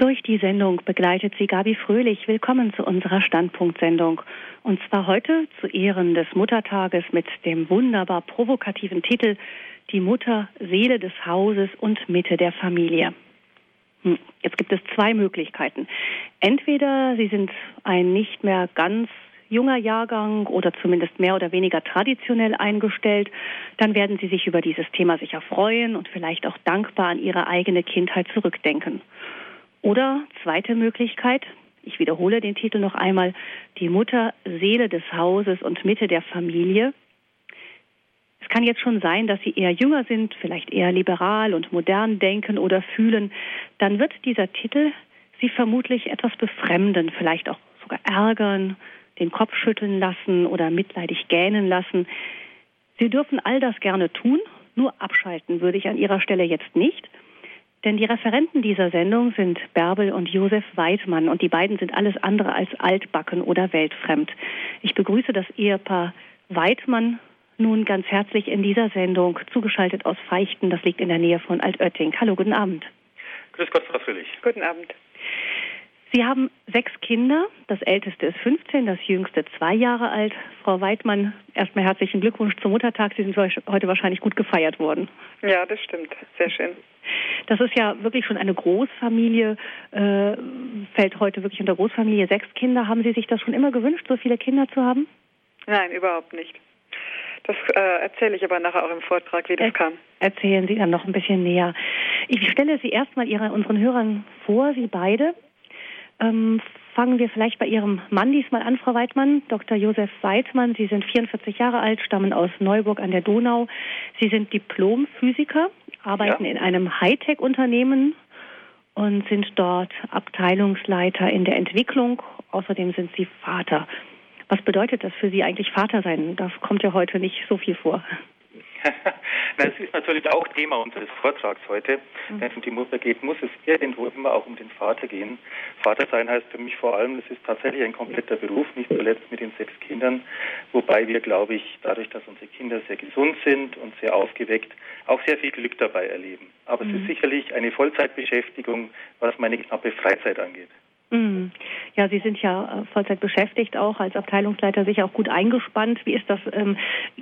Durch die Sendung begleitet sie Gabi Fröhlich. Willkommen zu unserer Standpunktsendung. Und zwar heute zu Ehren des Muttertages mit dem wunderbar provokativen Titel Die Mutter, Seele des Hauses und Mitte der Familie. Hm, jetzt gibt es zwei Möglichkeiten. Entweder Sie sind ein nicht mehr ganz junger Jahrgang oder zumindest mehr oder weniger traditionell eingestellt, dann werden Sie sich über dieses Thema sicher freuen und vielleicht auch dankbar an Ihre eigene Kindheit zurückdenken. Oder zweite Möglichkeit, ich wiederhole den Titel noch einmal, die Mutter, Seele des Hauses und Mitte der Familie. Es kann jetzt schon sein, dass Sie eher jünger sind, vielleicht eher liberal und modern denken oder fühlen. Dann wird dieser Titel Sie vermutlich etwas befremden, vielleicht auch sogar ärgern, den Kopf schütteln lassen oder mitleidig gähnen lassen. Sie dürfen all das gerne tun, nur abschalten würde ich an Ihrer Stelle jetzt nicht. Denn die Referenten dieser Sendung sind Bärbel und Josef Weidmann und die beiden sind alles andere als altbacken oder weltfremd. Ich begrüße das Ehepaar Weidmann nun ganz herzlich in dieser Sendung, zugeschaltet aus Feichten, das liegt in der Nähe von Altötting. Hallo, guten Abend. Grüß Gott, Frau Fröhlich. Guten Abend. Sie haben sechs Kinder. Das älteste ist 15, das jüngste zwei Jahre alt. Frau Weidmann, erstmal herzlichen Glückwunsch zum Muttertag. Sie sind heute wahrscheinlich gut gefeiert worden. Ja, das stimmt. Sehr schön. Das ist ja wirklich schon eine Großfamilie, äh, fällt heute wirklich unter Großfamilie. Sechs Kinder. Haben Sie sich das schon immer gewünscht, so viele Kinder zu haben? Nein, überhaupt nicht. Das äh, erzähle ich aber nachher auch im Vortrag, wie das er kam. Erzählen Sie dann noch ein bisschen näher. Ich stelle Sie erstmal Ihre, unseren Hörern vor, Sie beide. Ähm, fangen wir vielleicht bei Ihrem Mann diesmal an, Frau Weidmann. Dr. Josef Weidmann, Sie sind 44 Jahre alt, stammen aus Neuburg an der Donau. Sie sind Diplomphysiker, arbeiten ja. in einem Hightech-Unternehmen und sind dort Abteilungsleiter in der Entwicklung. Außerdem sind Sie Vater. Was bedeutet das für Sie eigentlich Vater sein? Das kommt ja heute nicht so viel vor. das ist natürlich auch Thema unseres Vortrags heute. Mhm. Wenn es um die Mutter geht, muss es irgendwo immer auch um den Vater gehen. Vater sein heißt für mich vor allem, es ist tatsächlich ein kompletter Beruf, nicht zuletzt mit den sechs Kindern. Wobei wir, glaube ich, dadurch, dass unsere Kinder sehr gesund sind und sehr aufgeweckt, auch sehr viel Glück dabei erleben. Aber mhm. es ist mhm. sicherlich eine Vollzeitbeschäftigung, was meine knappe Freizeit angeht. Mhm. Ja, Sie sind ja äh, Vollzeit beschäftigt, auch als Abteilungsleiter sicher auch gut eingespannt. Wie ist das ähm,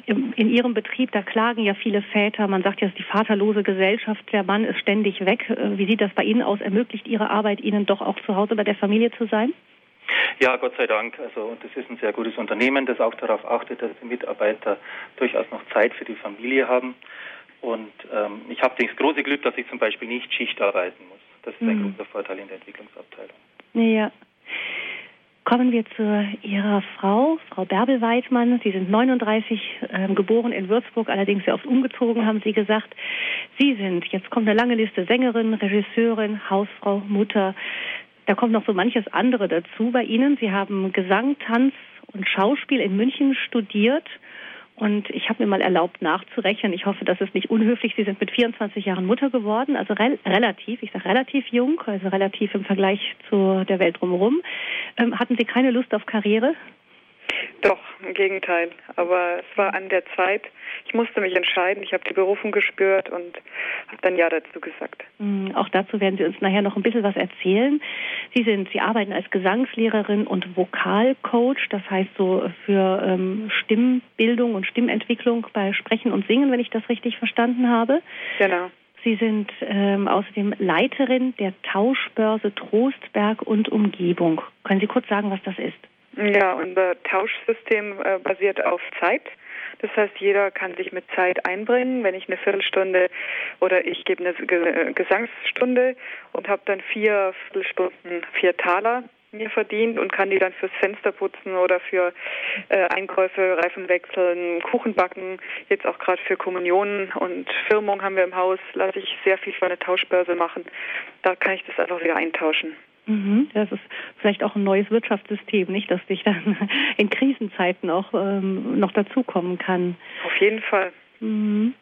in Ihrem Betrieb? Da klagen ja viele Väter. Man sagt ja, es ist die vaterlose Gesellschaft. Der Mann ist ständig weg. Äh, wie sieht das bei Ihnen aus? Ermöglicht Ihre Arbeit Ihnen doch auch zu Hause bei der Familie zu sein? Ja, Gott sei Dank. Also das ist ein sehr gutes Unternehmen, das auch darauf achtet, dass die Mitarbeiter durchaus noch Zeit für die Familie haben. Und ähm, ich habe das große Glück, dass ich zum Beispiel nicht Schicht arbeiten muss. Das ist ein mhm. großer Vorteil in der Entwicklungsabteilung. Ja. Kommen wir zu Ihrer Frau, Frau Bärbel Weidmann. Sie sind 39, äh, geboren in Würzburg, allerdings sehr oft umgezogen, haben Sie gesagt. Sie sind, jetzt kommt eine lange Liste, Sängerin, Regisseurin, Hausfrau, Mutter. Da kommt noch so manches andere dazu bei Ihnen. Sie haben Gesang, Tanz und Schauspiel in München studiert und ich habe mir mal erlaubt nachzurechnen. Ich hoffe, das ist nicht unhöflich. Sie sind mit 24 Jahren Mutter geworden, also re relativ, ich sage relativ jung, also relativ im Vergleich zu der Welt drumherum. Ähm, hatten Sie keine Lust auf Karriere? Doch, im Gegenteil. Aber es war an der Zeit. Ich musste mich entscheiden. Ich habe die Berufung gespürt und habe dann Ja dazu gesagt. Mm, auch dazu werden Sie uns nachher noch ein bisschen was erzählen. Sie sind, Sie arbeiten als Gesangslehrerin und Vokalcoach. Das heißt so für ähm, Stimmbildung und Stimmentwicklung bei Sprechen und Singen, wenn ich das richtig verstanden habe. Genau. Sie sind ähm, außerdem Leiterin der Tauschbörse Trostberg und Umgebung. Können Sie kurz sagen, was das ist? Ja, unser Tauschsystem äh, basiert auf Zeit. Das heißt, jeder kann sich mit Zeit einbringen. Wenn ich eine Viertelstunde oder ich gebe eine äh, Gesangsstunde und habe dann vier Viertelstunden, vier Taler mir verdient und kann die dann fürs Fenster putzen oder für äh, Einkäufe, Reifen wechseln, Kuchen backen. Jetzt auch gerade für Kommunionen und Firmung haben wir im Haus, lasse ich sehr viel von der Tauschbörse machen. Da kann ich das einfach wieder eintauschen. Mhm. Das ist vielleicht auch ein neues Wirtschaftssystem, nicht, dass dich dann in Krisenzeiten auch ähm, noch dazukommen kann. Auf jeden Fall. Mhm.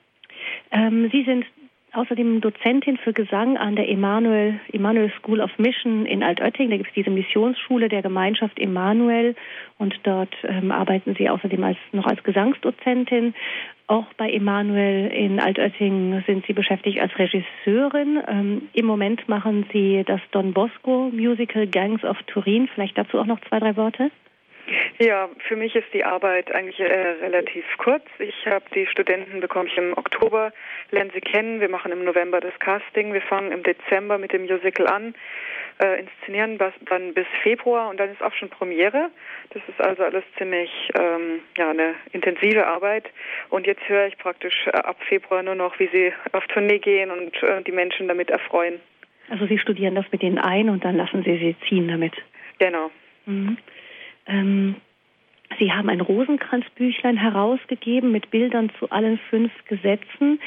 Ähm, Sie sind außerdem Dozentin für Gesang an der Emanuel, Emanuel School of Mission in Altötting. Da gibt es diese Missionsschule der Gemeinschaft Emanuel und dort ähm, arbeiten Sie außerdem als, noch als Gesangsdozentin. Auch bei Emanuel in Altötting sind Sie beschäftigt als Regisseurin. Ähm, Im Moment machen Sie das Don Bosco Musical Gangs of Turin. Vielleicht dazu auch noch zwei, drei Worte? Ja, für mich ist die Arbeit eigentlich äh, relativ kurz. Ich habe die Studenten bekomme ich im Oktober, lernen sie kennen. Wir machen im November das Casting. Wir fangen im Dezember mit dem Musical an äh, inszenieren dann bis Februar und dann ist auch schon Premiere. Das ist also alles ziemlich ähm, ja eine intensive Arbeit. Und jetzt höre ich praktisch äh, ab Februar nur noch, wie sie auf Tournee gehen und äh, die Menschen damit erfreuen. Also Sie studieren das mit denen ein und dann lassen Sie sie ziehen damit. Genau. Mhm. Ähm, Sie haben ein Rosenkranzbüchlein herausgegeben mit Bildern zu allen fünf Gesetzen.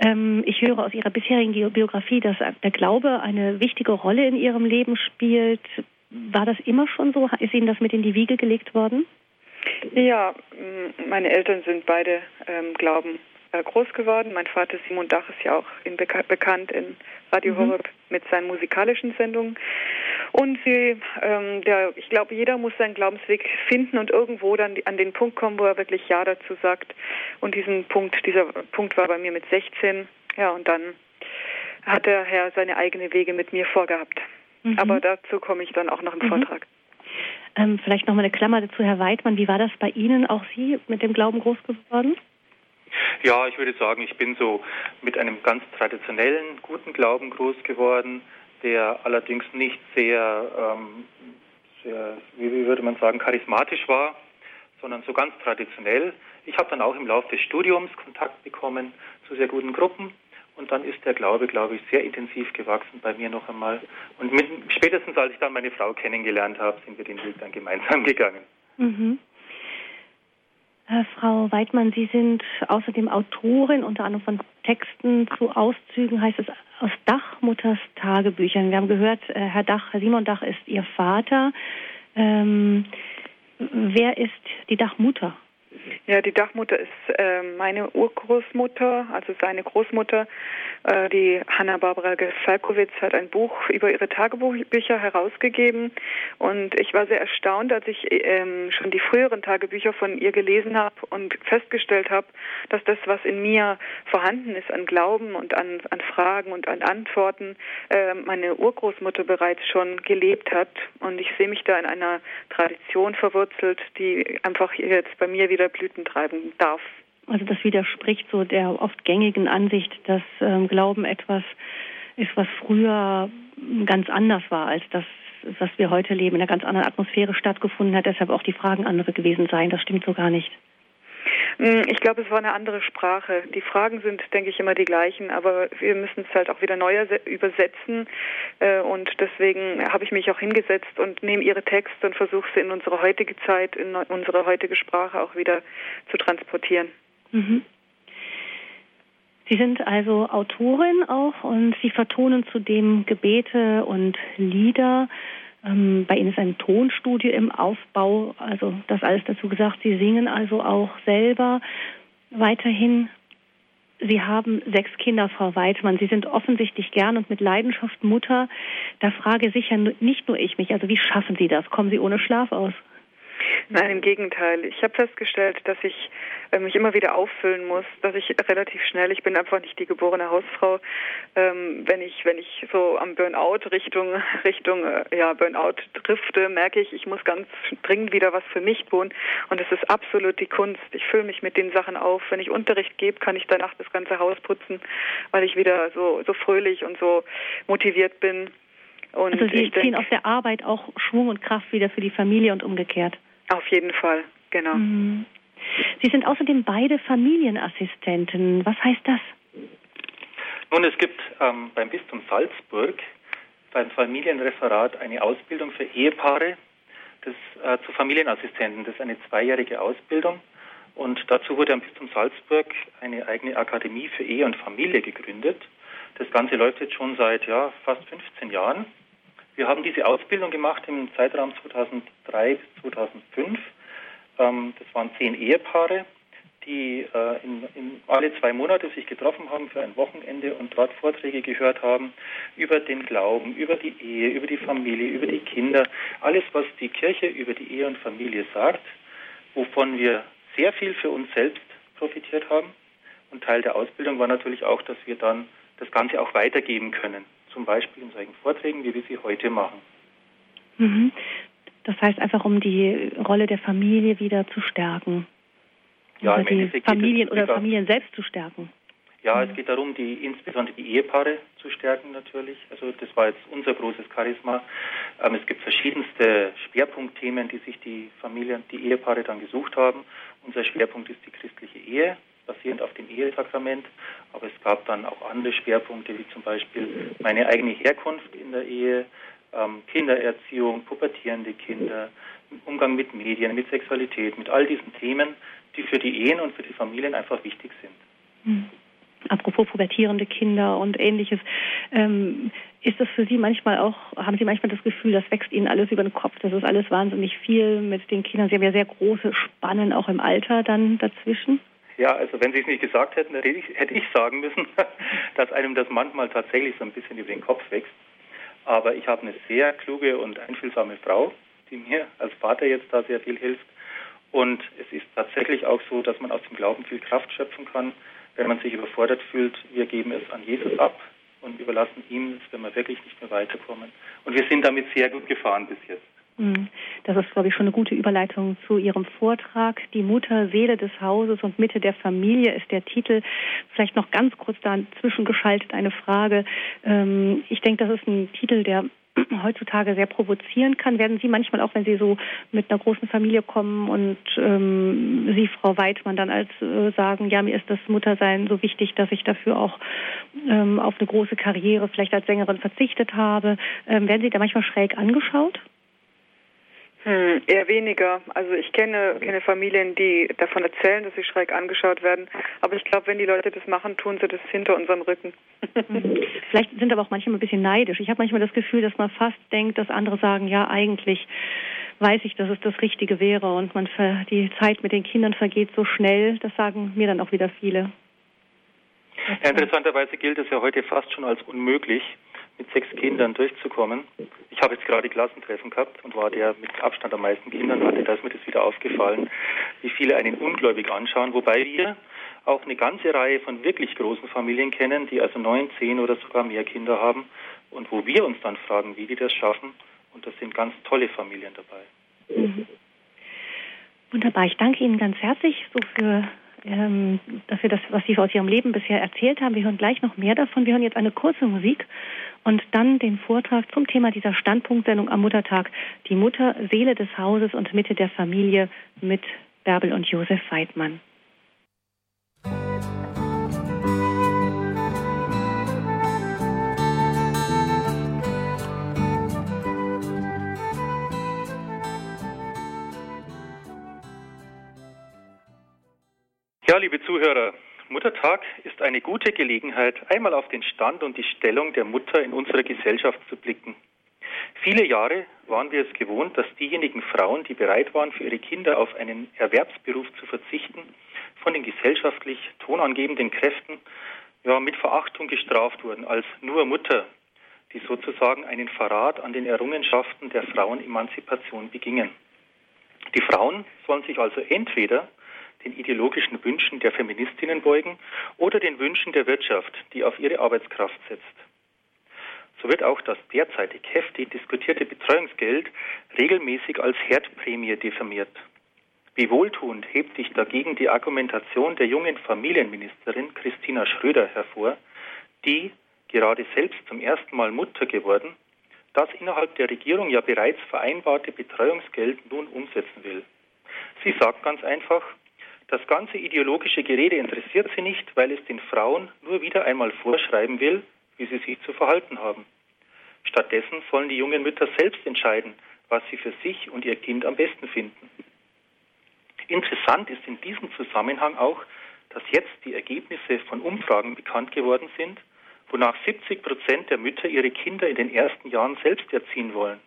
Ähm, ich höre aus Ihrer bisherigen Biografie, dass der Glaube eine wichtige Rolle in Ihrem Leben spielt. War das immer schon so? Ist Ihnen das mit in die Wiege gelegt worden? Ja, meine Eltern sind beide ähm, Glauben äh, groß geworden. Mein Vater Simon Dach ist ja auch in, bekannt in Radio mhm. Horeb mit seinen musikalischen Sendungen. Und sie, ähm, der, ich glaube, jeder muss seinen Glaubensweg finden und irgendwo dann an den Punkt kommen, wo er wirklich Ja dazu sagt. Und diesen Punkt, dieser Punkt war bei mir mit 16. Ja, und dann hat der Herr seine eigenen Wege mit mir vorgehabt. Mhm. Aber dazu komme ich dann auch noch im mhm. Vortrag. Ähm, vielleicht noch mal eine Klammer dazu, Herr Weidmann. Wie war das bei Ihnen, auch Sie, mit dem Glauben groß geworden? Ja, ich würde sagen, ich bin so mit einem ganz traditionellen, guten Glauben groß geworden der allerdings nicht sehr, ähm, sehr wie würde man sagen, charismatisch war, sondern so ganz traditionell. Ich habe dann auch im Laufe des Studiums Kontakt bekommen zu sehr guten Gruppen und dann ist der Glaube, glaube ich, sehr intensiv gewachsen bei mir noch einmal. Und mit, spätestens als ich dann meine Frau kennengelernt habe, sind wir den Weg dann gemeinsam gegangen. Mhm. Äh, Frau Weidmann, Sie sind außerdem Autorin, unter anderem von Texten zu Auszügen, heißt es aus Dachmutters Tagebüchern. Wir haben gehört, äh, Herr Dach, Herr Simon Dach ist Ihr Vater. Ähm, wer ist die Dachmutter? Ja, die Dachmutter ist äh, meine Urgroßmutter, also seine Großmutter. Äh, die Hanna-Barbara Gefalkowitz hat ein Buch über ihre Tagebücher herausgegeben. Und ich war sehr erstaunt, als ich ähm, schon die früheren Tagebücher von ihr gelesen habe und festgestellt habe, dass das, was in mir vorhanden ist an Glauben und an, an Fragen und an Antworten, äh, meine Urgroßmutter bereits schon gelebt hat. Und ich sehe mich da in einer Tradition verwurzelt, die einfach jetzt bei mir wieder Blüten treiben darf. Also das widerspricht so der oft gängigen Ansicht, dass ähm, Glauben etwas ist, was früher ganz anders war als das, was wir heute leben, in einer ganz anderen Atmosphäre stattgefunden hat, deshalb auch die Fragen andere gewesen seien. Das stimmt so gar nicht. Hm, ich glaube, es war eine andere Sprache. Die Fragen sind, denke ich, immer die gleichen, aber wir müssen es halt auch wieder neu übersetzen. Äh, und deswegen habe ich mich auch hingesetzt und nehme Ihre Texte und versuche sie in unsere heutige Zeit, in unsere heutige Sprache auch wieder zu transportieren. Mhm. Sie sind also Autorin auch und Sie vertonen zudem Gebete und Lieder. Ähm, bei Ihnen ist ein Tonstudio im Aufbau, also das alles dazu gesagt. Sie singen also auch selber weiterhin. Sie haben sechs Kinder, Frau Weidmann. Sie sind offensichtlich gern und mit Leidenschaft Mutter. Da frage sicher nicht nur ich mich, also wie schaffen Sie das? Kommen Sie ohne Schlaf aus? Nein, im Gegenteil. Ich habe festgestellt, dass ich äh, mich immer wieder auffüllen muss, dass ich relativ schnell, ich bin einfach nicht die geborene Hausfrau, ähm, wenn ich wenn ich so am Burnout Richtung Richtung äh, ja Burnout drifte, merke ich, ich muss ganz dringend wieder was für mich tun und es ist absolut die Kunst. Ich fülle mich mit den Sachen auf. Wenn ich Unterricht gebe, kann ich danach das ganze Haus putzen, weil ich wieder so so fröhlich und so motiviert bin. Und also Sie ziehen aus der Arbeit auch Schwung und Kraft wieder für die Familie und umgekehrt. Auf jeden Fall, genau. Mhm. Sie sind außerdem beide Familienassistenten. Was heißt das? Nun, es gibt ähm, beim Bistum Salzburg beim Familienreferat eine Ausbildung für Ehepaare das, äh, zu Familienassistenten. Das ist eine zweijährige Ausbildung. Und dazu wurde am Bistum Salzburg eine eigene Akademie für Ehe und Familie gegründet. Das Ganze läuft jetzt schon seit ja, fast 15 Jahren. Wir haben diese Ausbildung gemacht im Zeitraum 2003 bis 2005. Ähm, das waren zehn Ehepaare, die äh, in, in alle zwei Monate sich getroffen haben für ein Wochenende und dort Vorträge gehört haben über den Glauben, über die Ehe, über die Familie, über die Kinder, alles, was die Kirche über die Ehe und Familie sagt, wovon wir sehr viel für uns selbst profitiert haben. Und Teil der Ausbildung war natürlich auch, dass wir dann das Ganze auch weitergeben können. Zum Beispiel in solchen Vorträgen, wie wir sie heute machen. Mhm. Das heißt einfach, um die Rolle der Familie wieder zu stärken. Ja, oder die Familien oder Familien selbst zu stärken. Ja, es geht darum, die insbesondere die Ehepaare zu stärken natürlich. Also das war jetzt unser großes Charisma. Ähm, es gibt verschiedenste Schwerpunktthemen, die sich die Familien, die Ehepaare dann gesucht haben. Unser Schwerpunkt ist die christliche Ehe, basierend auf dem Ehesakrament. Aber es gab dann auch andere Schwerpunkte, wie zum Beispiel meine eigene Herkunft in der Ehe, ähm, Kindererziehung, pubertierende Kinder, Umgang mit Medien, mit Sexualität, mit all diesen Themen, die für die Ehen und für die Familien einfach wichtig sind. Mhm apropos pubertierende Kinder und ähnliches. Ähm, ist das für Sie manchmal auch, haben Sie manchmal das Gefühl, das wächst Ihnen alles über den Kopf? Das ist alles wahnsinnig viel mit den Kindern. Sie haben ja sehr große Spannen auch im Alter dann dazwischen. Ja, also wenn Sie es nicht gesagt hätten, hätte ich, hätte ich sagen müssen, dass einem das manchmal tatsächlich so ein bisschen über den Kopf wächst. Aber ich habe eine sehr kluge und einfühlsame Frau, die mir als Vater jetzt da sehr viel hilft. Und es ist tatsächlich auch so, dass man aus dem Glauben viel Kraft schöpfen kann wenn man sich überfordert fühlt, wir geben es an Jesus ab und überlassen ihm es, wenn wir wirklich nicht mehr weiterkommen. Und wir sind damit sehr gut gefahren bis jetzt. Mhm. Das ist, glaube ich, schon eine gute Überleitung zu Ihrem Vortrag. Die Mutter, Seele des Hauses und Mitte der Familie ist der Titel. Vielleicht noch ganz kurz dazwischen geschaltet eine Frage. Ähm, ich denke, das ist ein Titel, der heutzutage sehr provozieren kann. Werden Sie manchmal auch, wenn Sie so mit einer großen Familie kommen und ähm, Sie, Frau Weidmann, dann als äh, sagen, ja, mir ist das Muttersein so wichtig, dass ich dafür auch ähm, auf eine große Karriere vielleicht als Sängerin verzichtet habe, werden Sie da manchmal schräg angeschaut? Hm, eher weniger. Also ich kenne, kenne Familien, die davon erzählen, dass sie schräg angeschaut werden. Aber ich glaube, wenn die Leute das machen, tun sie das hinter unserem Rücken. Mhm. Vielleicht sind aber auch manchmal ein bisschen neidisch. Ich habe manchmal das Gefühl, dass man fast denkt, dass andere sagen, ja, eigentlich weiß ich, dass es das Richtige wäre und man die Zeit mit den Kindern vergeht so schnell. Das sagen mir dann auch wieder viele. Ja, interessanterweise gilt es ja heute fast schon als unmöglich, mit sechs Kindern durchzukommen. Ich habe jetzt gerade Klassentreffen gehabt und war der mit Abstand am meisten Kindern hatte, da ist mir das wieder aufgefallen, wie viele einen ungläubig anschauen, wobei wir auch eine ganze Reihe von wirklich großen Familien kennen, die also neun, zehn oder sogar mehr Kinder haben und wo wir uns dann fragen, wie die das schaffen. Und das sind ganz tolle Familien dabei. Mhm. Wunderbar. Ich danke Ihnen ganz herzlich so für ähm, dafür, das, was Sie aus Ihrem Leben bisher erzählt haben. Wir hören gleich noch mehr davon. Wir hören jetzt eine kurze Musik und dann den Vortrag zum Thema dieser Standpunktsendung am Muttertag. Die Mutter, Seele des Hauses und Mitte der Familie mit Bärbel und Josef Weidmann. Ja, liebe Zuhörer, Muttertag ist eine gute Gelegenheit, einmal auf den Stand und die Stellung der Mutter in unserer Gesellschaft zu blicken. Viele Jahre waren wir es gewohnt, dass diejenigen Frauen, die bereit waren, für ihre Kinder auf einen Erwerbsberuf zu verzichten, von den gesellschaftlich tonangebenden Kräften ja, mit Verachtung gestraft wurden als nur Mutter, die sozusagen einen Verrat an den Errungenschaften der Frauenemanzipation begingen. Die Frauen sollen sich also entweder den ideologischen Wünschen der Feministinnen beugen oder den Wünschen der Wirtschaft, die auf ihre Arbeitskraft setzt. So wird auch das derzeitig heftig diskutierte Betreuungsgeld regelmäßig als Herdprämie diffamiert. Wie wohltuend hebt sich dagegen die Argumentation der jungen Familienministerin Christina Schröder hervor, die, gerade selbst zum ersten Mal Mutter geworden, das innerhalb der Regierung ja bereits vereinbarte Betreuungsgeld nun umsetzen will. Sie sagt ganz einfach, das ganze ideologische Gerede interessiert sie nicht, weil es den Frauen nur wieder einmal vorschreiben will, wie sie sich zu verhalten haben. Stattdessen sollen die jungen Mütter selbst entscheiden, was sie für sich und ihr Kind am besten finden. Interessant ist in diesem Zusammenhang auch, dass jetzt die Ergebnisse von Umfragen bekannt geworden sind, wonach 70 Prozent der Mütter ihre Kinder in den ersten Jahren selbst erziehen wollen.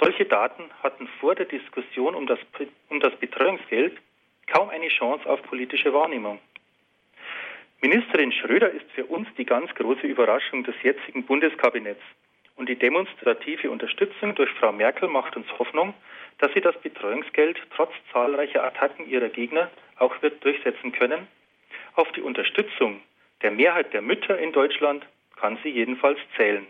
Solche Daten hatten vor der Diskussion um das, um das Betreuungsgeld kaum eine Chance auf politische Wahrnehmung. Ministerin Schröder ist für uns die ganz große Überraschung des jetzigen Bundeskabinetts. Und die demonstrative Unterstützung durch Frau Merkel macht uns Hoffnung, dass sie das Betreuungsgeld trotz zahlreicher Attacken ihrer Gegner auch wird durchsetzen können. Auf die Unterstützung der Mehrheit der Mütter in Deutschland kann sie jedenfalls zählen.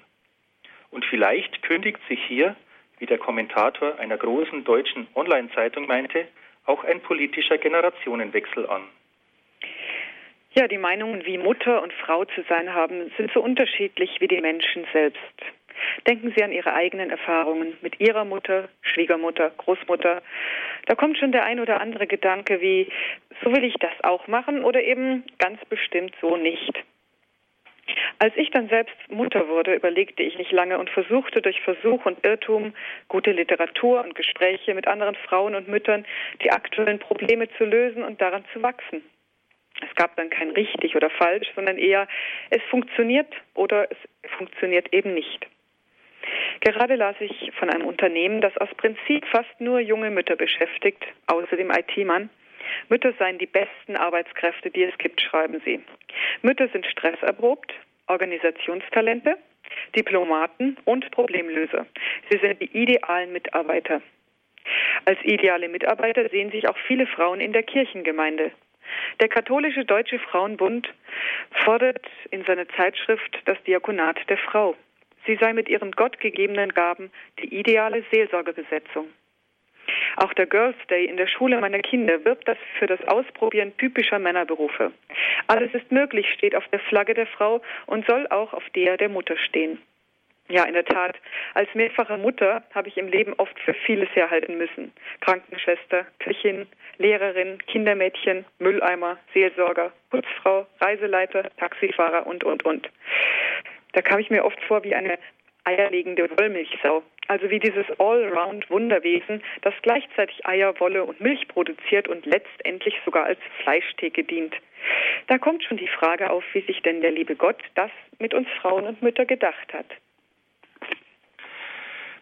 Und vielleicht kündigt sich hier, wie der Kommentator einer großen deutschen Online-Zeitung meinte, auch ein politischer Generationenwechsel an. Ja, die Meinungen, wie Mutter und Frau zu sein haben, sind so unterschiedlich wie die Menschen selbst. Denken Sie an Ihre eigenen Erfahrungen mit Ihrer Mutter, Schwiegermutter, Großmutter. Da kommt schon der ein oder andere Gedanke wie, so will ich das auch machen oder eben ganz bestimmt so nicht. Als ich dann selbst Mutter wurde, überlegte ich nicht lange und versuchte durch Versuch und Irrtum, gute Literatur und Gespräche mit anderen Frauen und Müttern die aktuellen Probleme zu lösen und daran zu wachsen. Es gab dann kein richtig oder falsch, sondern eher, es funktioniert oder es funktioniert eben nicht. Gerade las ich von einem Unternehmen, das aus Prinzip fast nur junge Mütter beschäftigt, außer dem IT-Mann. Mütter seien die besten Arbeitskräfte, die es gibt, schreiben sie. Mütter sind stresserprobt, Organisationstalente, Diplomaten und Problemlöser. Sie sind die idealen Mitarbeiter. Als ideale Mitarbeiter sehen sich auch viele Frauen in der Kirchengemeinde. Der katholische Deutsche Frauenbund fordert in seiner Zeitschrift das Diakonat der Frau. Sie sei mit ihren gottgegebenen Gaben die ideale Seelsorgebesetzung. Auch der Girls Day in der Schule meiner Kinder wirbt das für das Ausprobieren typischer Männerberufe. Alles ist möglich steht auf der Flagge der Frau und soll auch auf der der Mutter stehen. Ja, in der Tat. Als mehrfache Mutter habe ich im Leben oft für vieles herhalten müssen. Krankenschwester, Köchin, Lehrerin, Kindermädchen, Mülleimer, Seelsorger, Putzfrau, Reiseleiter, Taxifahrer und, und, und. Da kam ich mir oft vor wie eine eierlegende Wollmilchsau. Also wie dieses Allround-Wunderwesen, das gleichzeitig Eier, Wolle und Milch produziert und letztendlich sogar als Fleischtheke dient. Da kommt schon die Frage auf, wie sich denn der liebe Gott das mit uns Frauen und Mütter gedacht hat.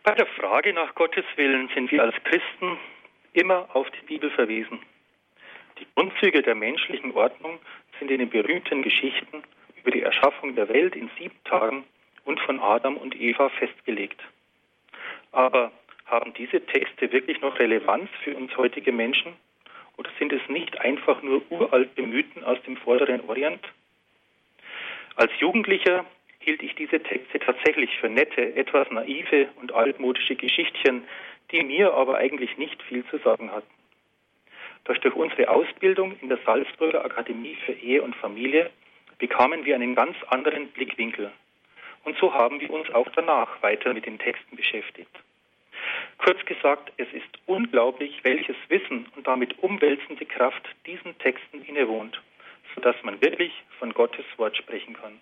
Bei der Frage nach Gottes Willen sind wir als Christen immer auf die Bibel verwiesen. Die Grundzüge der menschlichen Ordnung sind in den berühmten Geschichten über die Erschaffung der Welt in sieben Tagen und von Adam und Eva festgelegt. Aber haben diese Texte wirklich noch Relevanz für uns heutige Menschen? Oder sind es nicht einfach nur uralte Mythen aus dem vorderen Orient? Als Jugendlicher hielt ich diese Texte tatsächlich für nette, etwas naive und altmodische Geschichtchen, die mir aber eigentlich nicht viel zu sagen hatten. Doch durch unsere Ausbildung in der Salzburger Akademie für Ehe und Familie bekamen wir einen ganz anderen Blickwinkel. Und so haben wir uns auch danach weiter mit den Texten beschäftigt. Kurz gesagt, es ist unglaublich, welches Wissen und damit umwälzende Kraft diesen Texten innewohnt, sodass man wirklich von Gottes Wort sprechen kann.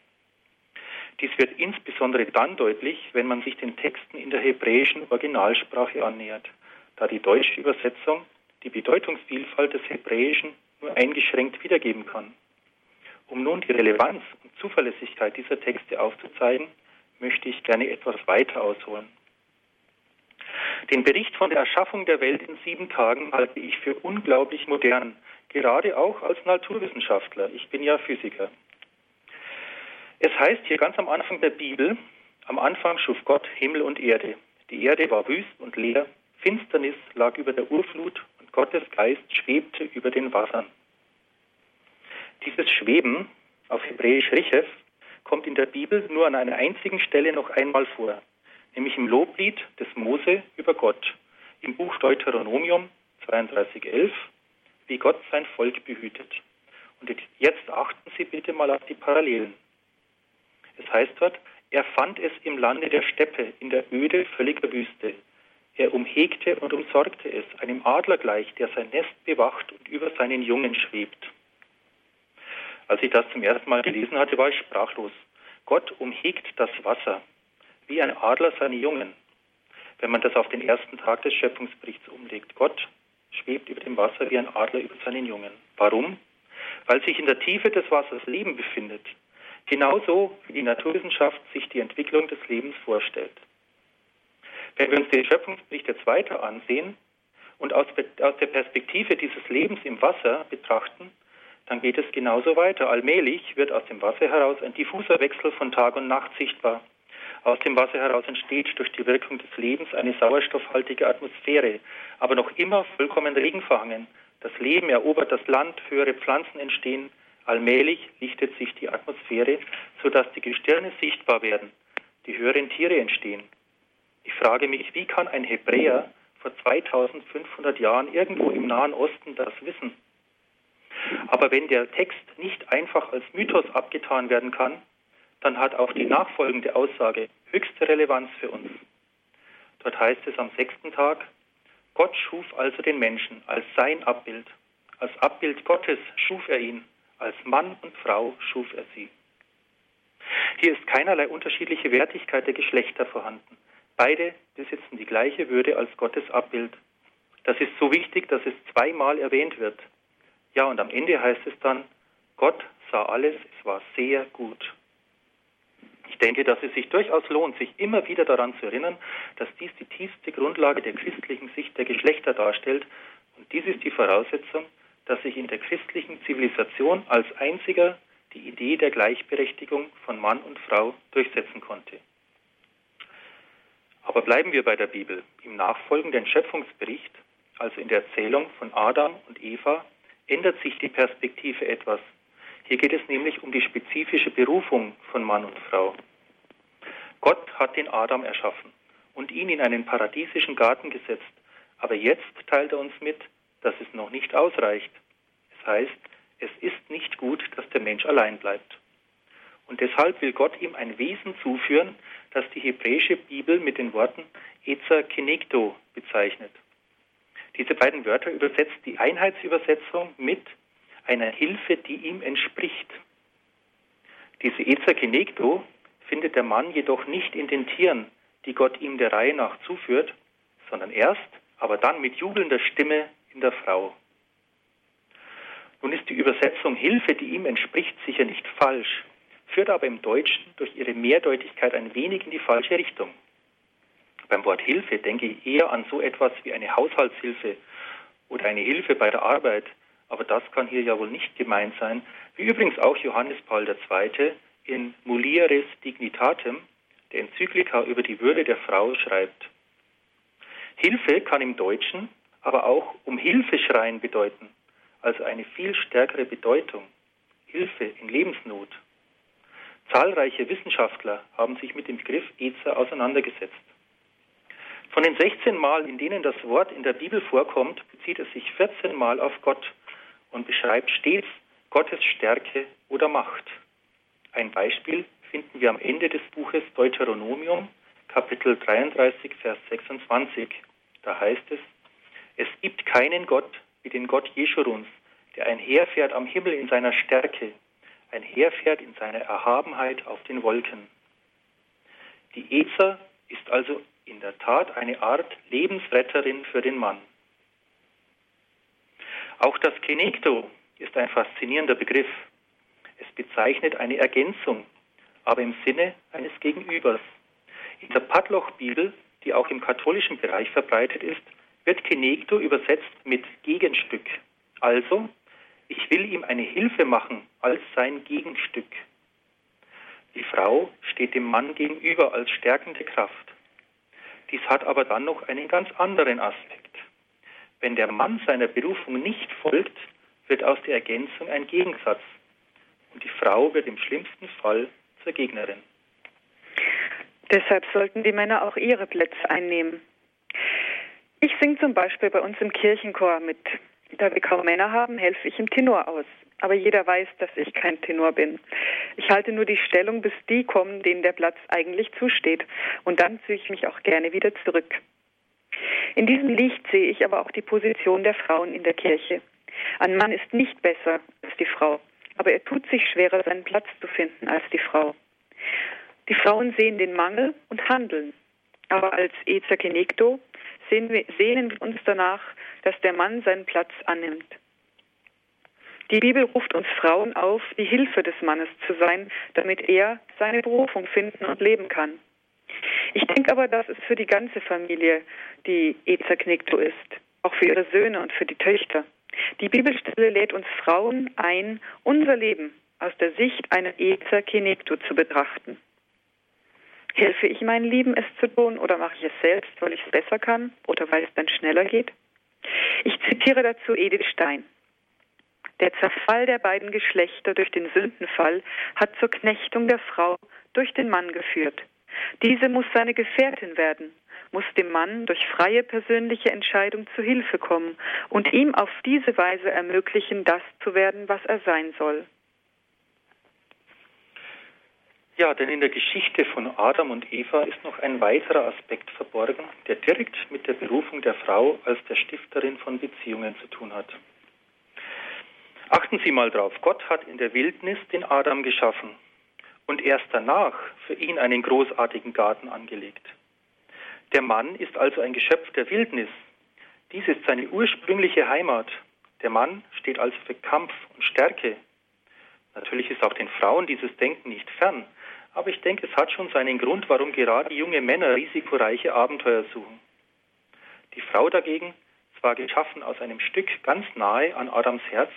Dies wird insbesondere dann deutlich, wenn man sich den Texten in der hebräischen Originalsprache annähert, da die deutsche Übersetzung die Bedeutungsvielfalt des Hebräischen nur eingeschränkt wiedergeben kann. Um nun die Relevanz und Zuverlässigkeit dieser Texte aufzuzeigen, möchte ich gerne etwas weiter ausholen. Den Bericht von der Erschaffung der Welt in sieben Tagen halte ich für unglaublich modern, gerade auch als Naturwissenschaftler. Ich bin ja Physiker. Es heißt hier ganz am Anfang der Bibel, am Anfang schuf Gott Himmel und Erde. Die Erde war wüst und leer, Finsternis lag über der Urflut und Gottes Geist schwebte über den Wassern. Dieses Schweben, auf Hebräisch Richev, kommt in der Bibel nur an einer einzigen Stelle noch einmal vor, nämlich im Loblied des Mose über Gott, im Buch Deuteronomium 32,11, wie Gott sein Volk behütet. Und jetzt achten Sie bitte mal auf die Parallelen. Es heißt dort, er fand es im Lande der Steppe, in der Öde völliger Wüste. Er umhegte und umsorgte es, einem Adler gleich, der sein Nest bewacht und über seinen Jungen schwebt. Als ich das zum ersten Mal gelesen hatte, war ich sprachlos. Gott umhegt das Wasser, wie ein Adler seine Jungen. Wenn man das auf den ersten Tag des Schöpfungsberichts umlegt. Gott schwebt über dem Wasser wie ein Adler über seinen Jungen. Warum? Weil sich in der Tiefe des Wassers Leben befindet. Genauso wie die Naturwissenschaft sich die Entwicklung des Lebens vorstellt. Wenn wir uns den Schöpfungsbericht jetzt weiter ansehen und aus, aus der Perspektive dieses Lebens im Wasser betrachten, dann geht es genauso weiter. Allmählich wird aus dem Wasser heraus ein diffuser Wechsel von Tag und Nacht sichtbar. Aus dem Wasser heraus entsteht durch die Wirkung des Lebens eine sauerstoffhaltige Atmosphäre, aber noch immer vollkommen regenverhangen, das Leben erobert das Land, höhere Pflanzen entstehen, allmählich lichtet sich die Atmosphäre, sodass die Gestirne sichtbar werden, die höheren Tiere entstehen. Ich frage mich, wie kann ein Hebräer vor 2500 Jahren irgendwo im Nahen Osten das wissen? Aber wenn der Text nicht einfach als Mythos abgetan werden kann, dann hat auch die nachfolgende Aussage höchste Relevanz für uns. Dort heißt es am sechsten Tag, Gott schuf also den Menschen als sein Abbild. Als Abbild Gottes schuf er ihn, als Mann und Frau schuf er sie. Hier ist keinerlei unterschiedliche Wertigkeit der Geschlechter vorhanden. Beide besitzen die gleiche Würde als Gottes Abbild. Das ist so wichtig, dass es zweimal erwähnt wird. Ja, und am Ende heißt es dann, Gott sah alles, es war sehr gut. Ich denke, dass es sich durchaus lohnt, sich immer wieder daran zu erinnern, dass dies die tiefste Grundlage der christlichen Sicht der Geschlechter darstellt. Und dies ist die Voraussetzung, dass sich in der christlichen Zivilisation als einziger die Idee der Gleichberechtigung von Mann und Frau durchsetzen konnte. Aber bleiben wir bei der Bibel. Im nachfolgenden Schöpfungsbericht, also in der Erzählung von Adam und Eva, ändert sich die Perspektive etwas. Hier geht es nämlich um die spezifische Berufung von Mann und Frau. Gott hat den Adam erschaffen und ihn in einen paradiesischen Garten gesetzt. Aber jetzt teilt er uns mit, dass es noch nicht ausreicht. Es heißt, es ist nicht gut, dass der Mensch allein bleibt. Und deshalb will Gott ihm ein Wesen zuführen, das die hebräische Bibel mit den Worten Ezer Kenegdo bezeichnet. Diese beiden Wörter übersetzt die Einheitsübersetzung mit einer Hilfe, die ihm entspricht. Diese Kenegdo findet der Mann jedoch nicht in den Tieren, die Gott ihm der Reihe nach zuführt, sondern erst, aber dann mit jubelnder Stimme in der Frau. Nun ist die Übersetzung Hilfe, die ihm entspricht, sicher nicht falsch, führt aber im Deutschen durch ihre Mehrdeutigkeit ein wenig in die falsche Richtung. Beim Wort Hilfe denke ich eher an so etwas wie eine Haushaltshilfe oder eine Hilfe bei der Arbeit, aber das kann hier ja wohl nicht gemeint sein, wie übrigens auch Johannes Paul II. in Mulieris Dignitatem, der Enzyklika über die Würde der Frau, schreibt. Hilfe kann im Deutschen aber auch um Hilfe schreien bedeuten, also eine viel stärkere Bedeutung. Hilfe in Lebensnot. Zahlreiche Wissenschaftler haben sich mit dem Begriff Ezer auseinandergesetzt. Von den 16 Mal, in denen das Wort in der Bibel vorkommt, bezieht es sich 14 Mal auf Gott und beschreibt stets Gottes Stärke oder Macht. Ein Beispiel finden wir am Ende des Buches Deuteronomium, Kapitel 33, Vers 26. Da heißt es, es gibt keinen Gott wie den Gott Jeschuruns, der einherfährt am Himmel in seiner Stärke, einherfährt in seiner Erhabenheit auf den Wolken. Die Ezer ist also in der Tat eine Art Lebensretterin für den Mann. Auch das Kenekto ist ein faszinierender Begriff. Es bezeichnet eine Ergänzung, aber im Sinne eines Gegenübers. In der Padloch-Bibel, die auch im katholischen Bereich verbreitet ist, wird Kenekto übersetzt mit Gegenstück. Also, ich will ihm eine Hilfe machen als sein Gegenstück. Die Frau steht dem Mann gegenüber als stärkende Kraft. Dies hat aber dann noch einen ganz anderen Aspekt. Wenn der Mann seiner Berufung nicht folgt, wird aus der Ergänzung ein Gegensatz. Und die Frau wird im schlimmsten Fall zur Gegnerin. Deshalb sollten die Männer auch ihre Plätze einnehmen. Ich singe zum Beispiel bei uns im Kirchenchor mit. Da wir kaum Männer haben, helfe ich im Tenor aus. Aber jeder weiß, dass ich kein Tenor bin. Ich halte nur die Stellung, bis die kommen, denen der Platz eigentlich zusteht. Und dann ziehe ich mich auch gerne wieder zurück. In diesem Licht sehe ich aber auch die Position der Frauen in der Kirche. Ein Mann ist nicht besser als die Frau, aber er tut sich schwerer, seinen Platz zu finden als die Frau. Die Frauen sehen den Mangel und handeln. Aber als Ezer Kenegdo sehnen wir uns danach, dass der Mann seinen Platz annimmt. Die Bibel ruft uns Frauen auf, die Hilfe des Mannes zu sein, damit er seine Berufung finden und leben kann. Ich denke aber, dass es für die ganze Familie die Ezer Knekto ist, auch für ihre Söhne und für die Töchter. Die Bibelstelle lädt uns Frauen ein, unser Leben aus der Sicht einer Ezer Kenekto zu betrachten. Helfe ich meinen Lieben, es zu tun, oder mache ich es selbst, weil ich es besser kann oder weil es dann schneller geht? Ich zitiere dazu Edith Stein. Der Zerfall der beiden Geschlechter durch den Sündenfall hat zur Knechtung der Frau durch den Mann geführt. Diese muss seine Gefährtin werden, muss dem Mann durch freie persönliche Entscheidung zu Hilfe kommen und ihm auf diese Weise ermöglichen, das zu werden, was er sein soll. Ja, denn in der Geschichte von Adam und Eva ist noch ein weiterer Aspekt verborgen, der direkt mit der Berufung der Frau als der Stifterin von Beziehungen zu tun hat. Achten Sie mal drauf, Gott hat in der Wildnis den Adam geschaffen und erst danach für ihn einen großartigen Garten angelegt. Der Mann ist also ein Geschöpf der Wildnis. Dies ist seine ursprüngliche Heimat. Der Mann steht also für Kampf und Stärke. Natürlich ist auch den Frauen dieses Denken nicht fern. Aber ich denke, es hat schon seinen Grund, warum gerade junge Männer risikoreiche Abenteuer suchen. Die Frau dagegen, zwar geschaffen aus einem Stück ganz nahe an Adams Herz,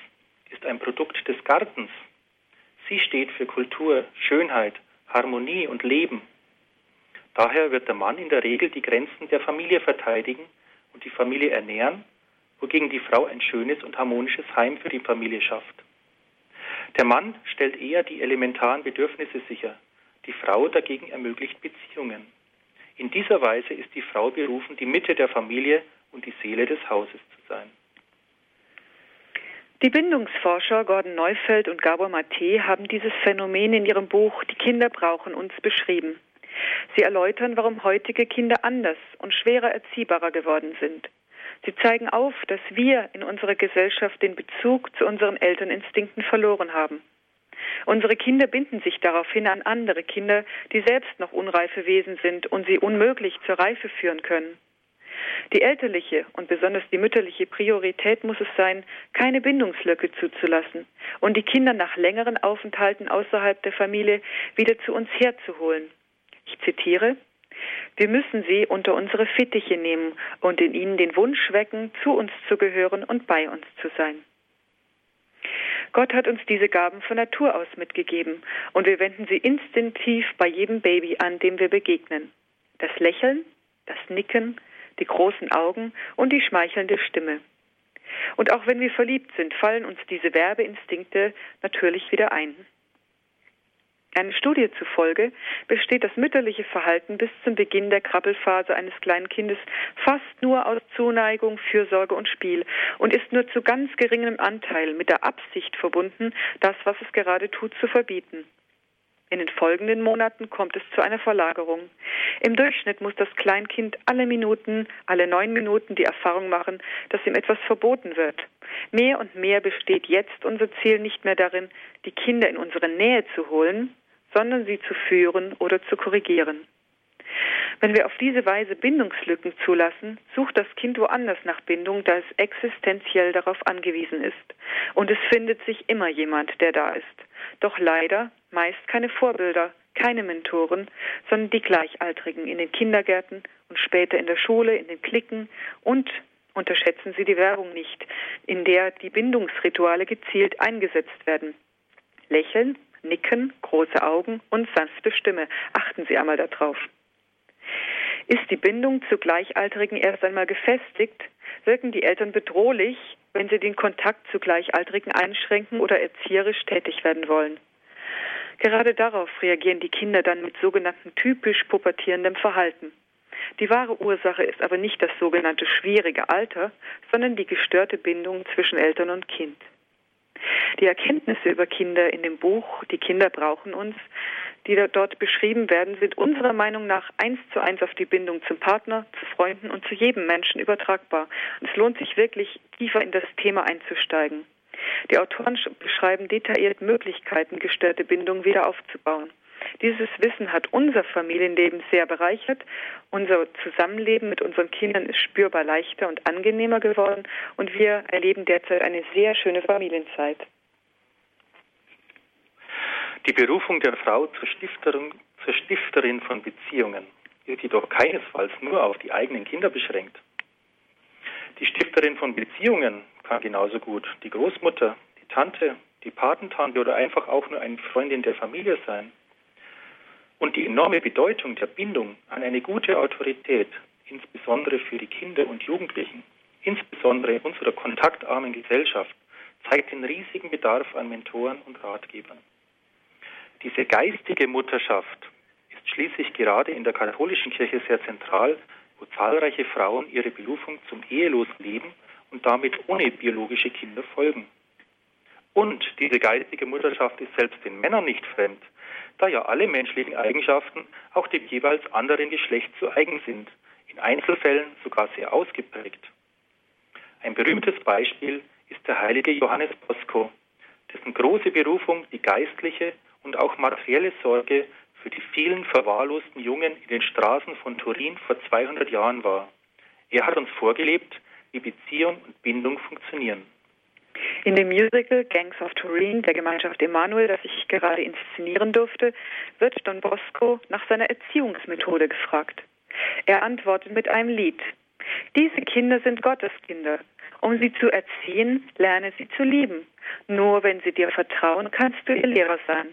ist ein Produkt des Gartens. Sie steht für Kultur, Schönheit, Harmonie und Leben. Daher wird der Mann in der Regel die Grenzen der Familie verteidigen und die Familie ernähren, wogegen die Frau ein schönes und harmonisches Heim für die Familie schafft. Der Mann stellt eher die elementaren Bedürfnisse sicher, die Frau dagegen ermöglicht Beziehungen. In dieser Weise ist die Frau berufen, die Mitte der Familie und die Seele des Hauses zu sein. Die Bindungsforscher Gordon Neufeld und Gabor Mate haben dieses Phänomen in ihrem Buch Die Kinder brauchen uns beschrieben. Sie erläutern, warum heutige Kinder anders und schwerer erziehbarer geworden sind. Sie zeigen auf, dass wir in unserer Gesellschaft den Bezug zu unseren Elterninstinkten verloren haben. Unsere Kinder binden sich daraufhin an andere Kinder, die selbst noch unreife Wesen sind und sie unmöglich zur Reife führen können. Die elterliche und besonders die mütterliche Priorität muss es sein, keine Bindungslücke zuzulassen und die Kinder nach längeren Aufenthalten außerhalb der Familie wieder zu uns herzuholen. Ich zitiere wir müssen sie unter unsere Fittiche nehmen und in ihnen den Wunsch wecken, zu uns zu gehören und bei uns zu sein. Gott hat uns diese Gaben von Natur aus mitgegeben und wir wenden sie instinktiv bei jedem Baby an, dem wir begegnen. Das Lächeln, das Nicken, die großen Augen und die schmeichelnde Stimme. Und auch wenn wir verliebt sind, fallen uns diese Werbeinstinkte natürlich wieder ein. Einer Studie zufolge besteht das mütterliche Verhalten bis zum Beginn der Krabbelphase eines kleinen Kindes fast nur aus Zuneigung, Fürsorge und Spiel und ist nur zu ganz geringem Anteil mit der Absicht verbunden, das, was es gerade tut, zu verbieten. In den folgenden Monaten kommt es zu einer Verlagerung. Im Durchschnitt muss das Kleinkind alle Minuten, alle neun Minuten die Erfahrung machen, dass ihm etwas verboten wird. Mehr und mehr besteht jetzt unser Ziel nicht mehr darin, die Kinder in unsere Nähe zu holen, sondern sie zu führen oder zu korrigieren. Wenn wir auf diese Weise Bindungslücken zulassen, sucht das Kind woanders nach Bindung, da es existenziell darauf angewiesen ist. Und es findet sich immer jemand, der da ist. Doch leider meist keine Vorbilder, keine Mentoren, sondern die Gleichaltrigen in den Kindergärten und später in der Schule, in den Klicken und unterschätzen Sie die Werbung nicht, in der die Bindungsrituale gezielt eingesetzt werden. Lächeln, Nicken, große Augen und sanfte Stimme. Achten Sie einmal darauf. Ist die Bindung zu Gleichaltrigen erst einmal gefestigt, wirken die Eltern bedrohlich, wenn sie den Kontakt zu Gleichaltrigen einschränken oder erzieherisch tätig werden wollen. Gerade darauf reagieren die Kinder dann mit sogenannten typisch pubertierendem Verhalten. Die wahre Ursache ist aber nicht das sogenannte schwierige Alter, sondern die gestörte Bindung zwischen Eltern und Kind. Die Erkenntnisse über Kinder in dem Buch Die Kinder brauchen uns, die dort beschrieben werden, sind unserer Meinung nach eins zu eins auf die Bindung zum Partner, zu Freunden und zu jedem Menschen übertragbar. Und es lohnt sich wirklich, tiefer in das Thema einzusteigen. Die Autoren beschreiben detailliert Möglichkeiten, gestörte Bindungen wieder aufzubauen. Dieses Wissen hat unser Familienleben sehr bereichert. Unser Zusammenleben mit unseren Kindern ist spürbar leichter und angenehmer geworden und wir erleben derzeit eine sehr schöne Familienzeit. Die Berufung der Frau zur Stifterin, zur Stifterin von Beziehungen ist jedoch keinesfalls nur auf die eigenen Kinder beschränkt. Die Stifterin von Beziehungen kann genauso gut die Großmutter, die Tante, die Patentante oder einfach auch nur eine Freundin der Familie sein. Und die enorme Bedeutung der Bindung an eine gute Autorität, insbesondere für die Kinder und Jugendlichen, insbesondere unserer kontaktarmen Gesellschaft, zeigt den riesigen Bedarf an Mentoren und Ratgebern. Diese geistige Mutterschaft ist schließlich gerade in der katholischen Kirche sehr zentral, wo zahlreiche Frauen ihre Berufung zum ehelosen Leben und damit ohne biologische Kinder folgen. Und diese geistige Mutterschaft ist selbst den Männern nicht fremd, da ja alle menschlichen Eigenschaften auch dem jeweils anderen Geschlecht zu eigen sind, in Einzelfällen sogar sehr ausgeprägt. Ein berühmtes Beispiel ist der heilige Johannes Bosco, dessen große Berufung die geistliche und auch materielle Sorge für die vielen verwahrlosten Jungen in den Straßen von Turin vor 200 Jahren war. Er hat uns vorgelebt, wie Beziehung und Bindung funktionieren. In dem Musical Gangs of Turin der Gemeinschaft Emanuel, das ich gerade inszenieren durfte, wird Don Bosco nach seiner Erziehungsmethode gefragt. Er antwortet mit einem Lied. Diese Kinder sind Gotteskinder. Um sie zu erziehen, lerne sie zu lieben. Nur wenn sie dir vertrauen, kannst du ihr Lehrer sein.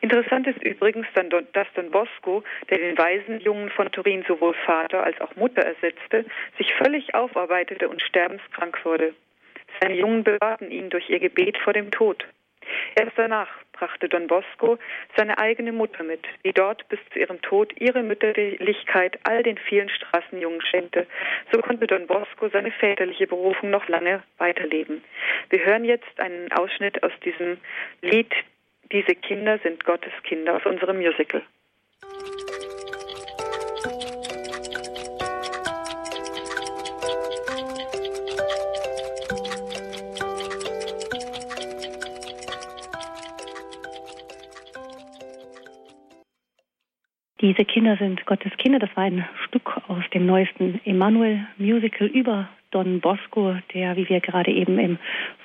Interessant ist übrigens, dass Don Bosco, der den weisen Jungen von Turin sowohl Vater als auch Mutter ersetzte, sich völlig aufarbeitete und sterbenskrank wurde. Seine Jungen bewahrten ihn durch ihr Gebet vor dem Tod. Erst danach brachte Don Bosco seine eigene Mutter mit, die dort bis zu ihrem Tod ihre Mütterlichkeit all den vielen Straßenjungen schenkte. So konnte Don Bosco seine väterliche Berufung noch lange weiterleben. Wir hören jetzt einen Ausschnitt aus diesem Lied Diese Kinder sind Gottes Kinder aus unserem Musical. Diese Kinder sind Gottes Kinder. Das war ein Stück aus dem neuesten Emanuel Musical über Don Bosco, der, wie wir gerade eben im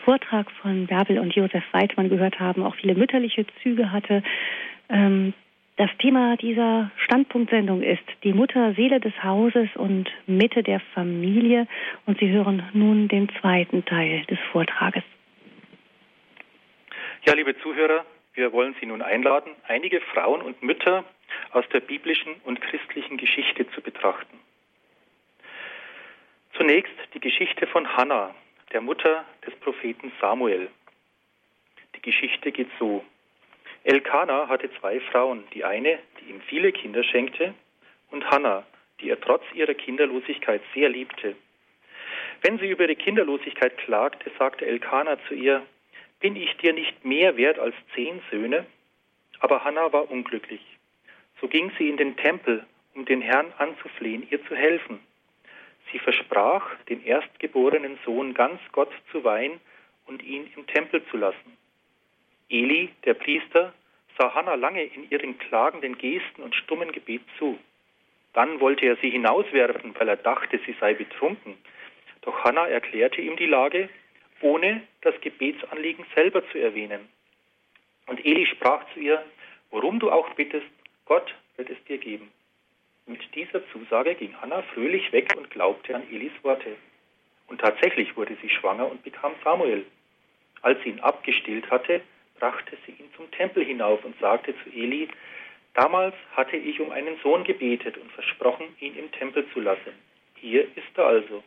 Vortrag von Bärbel und Josef Weidmann gehört haben, auch viele mütterliche Züge hatte. Ähm, das Thema dieser Standpunktsendung ist die Mutter, Seele des Hauses und Mitte der Familie. Und Sie hören nun den zweiten Teil des Vortrages. Ja, liebe Zuhörer, wir wollen Sie nun einladen, einige Frauen und Mütter aus der biblischen und christlichen Geschichte zu betrachten. Zunächst die Geschichte von Hannah, der Mutter des Propheten Samuel. Die Geschichte geht so. Elkanah hatte zwei Frauen, die eine, die ihm viele Kinder schenkte, und Hannah, die er trotz ihrer Kinderlosigkeit sehr liebte. Wenn sie über ihre Kinderlosigkeit klagte, sagte Elkanah zu ihr, bin ich dir nicht mehr wert als zehn Söhne? Aber Hannah war unglücklich. So ging sie in den Tempel, um den Herrn anzuflehen, ihr zu helfen. Sie versprach, den erstgeborenen Sohn ganz Gott zu weihen und ihn im Tempel zu lassen. Eli, der Priester, sah Hannah lange in ihren klagenden Gesten und stummen Gebet zu. Dann wollte er sie hinauswerfen, weil er dachte, sie sei betrunken. Doch Hannah erklärte ihm die Lage, ohne das Gebetsanliegen selber zu erwähnen. Und Eli sprach zu ihr, worum du auch bittest, Gott wird es dir geben. Mit dieser Zusage ging Hannah fröhlich weg und glaubte an Elis Worte. Und tatsächlich wurde sie schwanger und bekam Samuel. Als sie ihn abgestillt hatte, brachte sie ihn zum Tempel hinauf und sagte zu Eli, Damals hatte ich um einen Sohn gebetet und versprochen, ihn im Tempel zu lassen. Hier ist er also.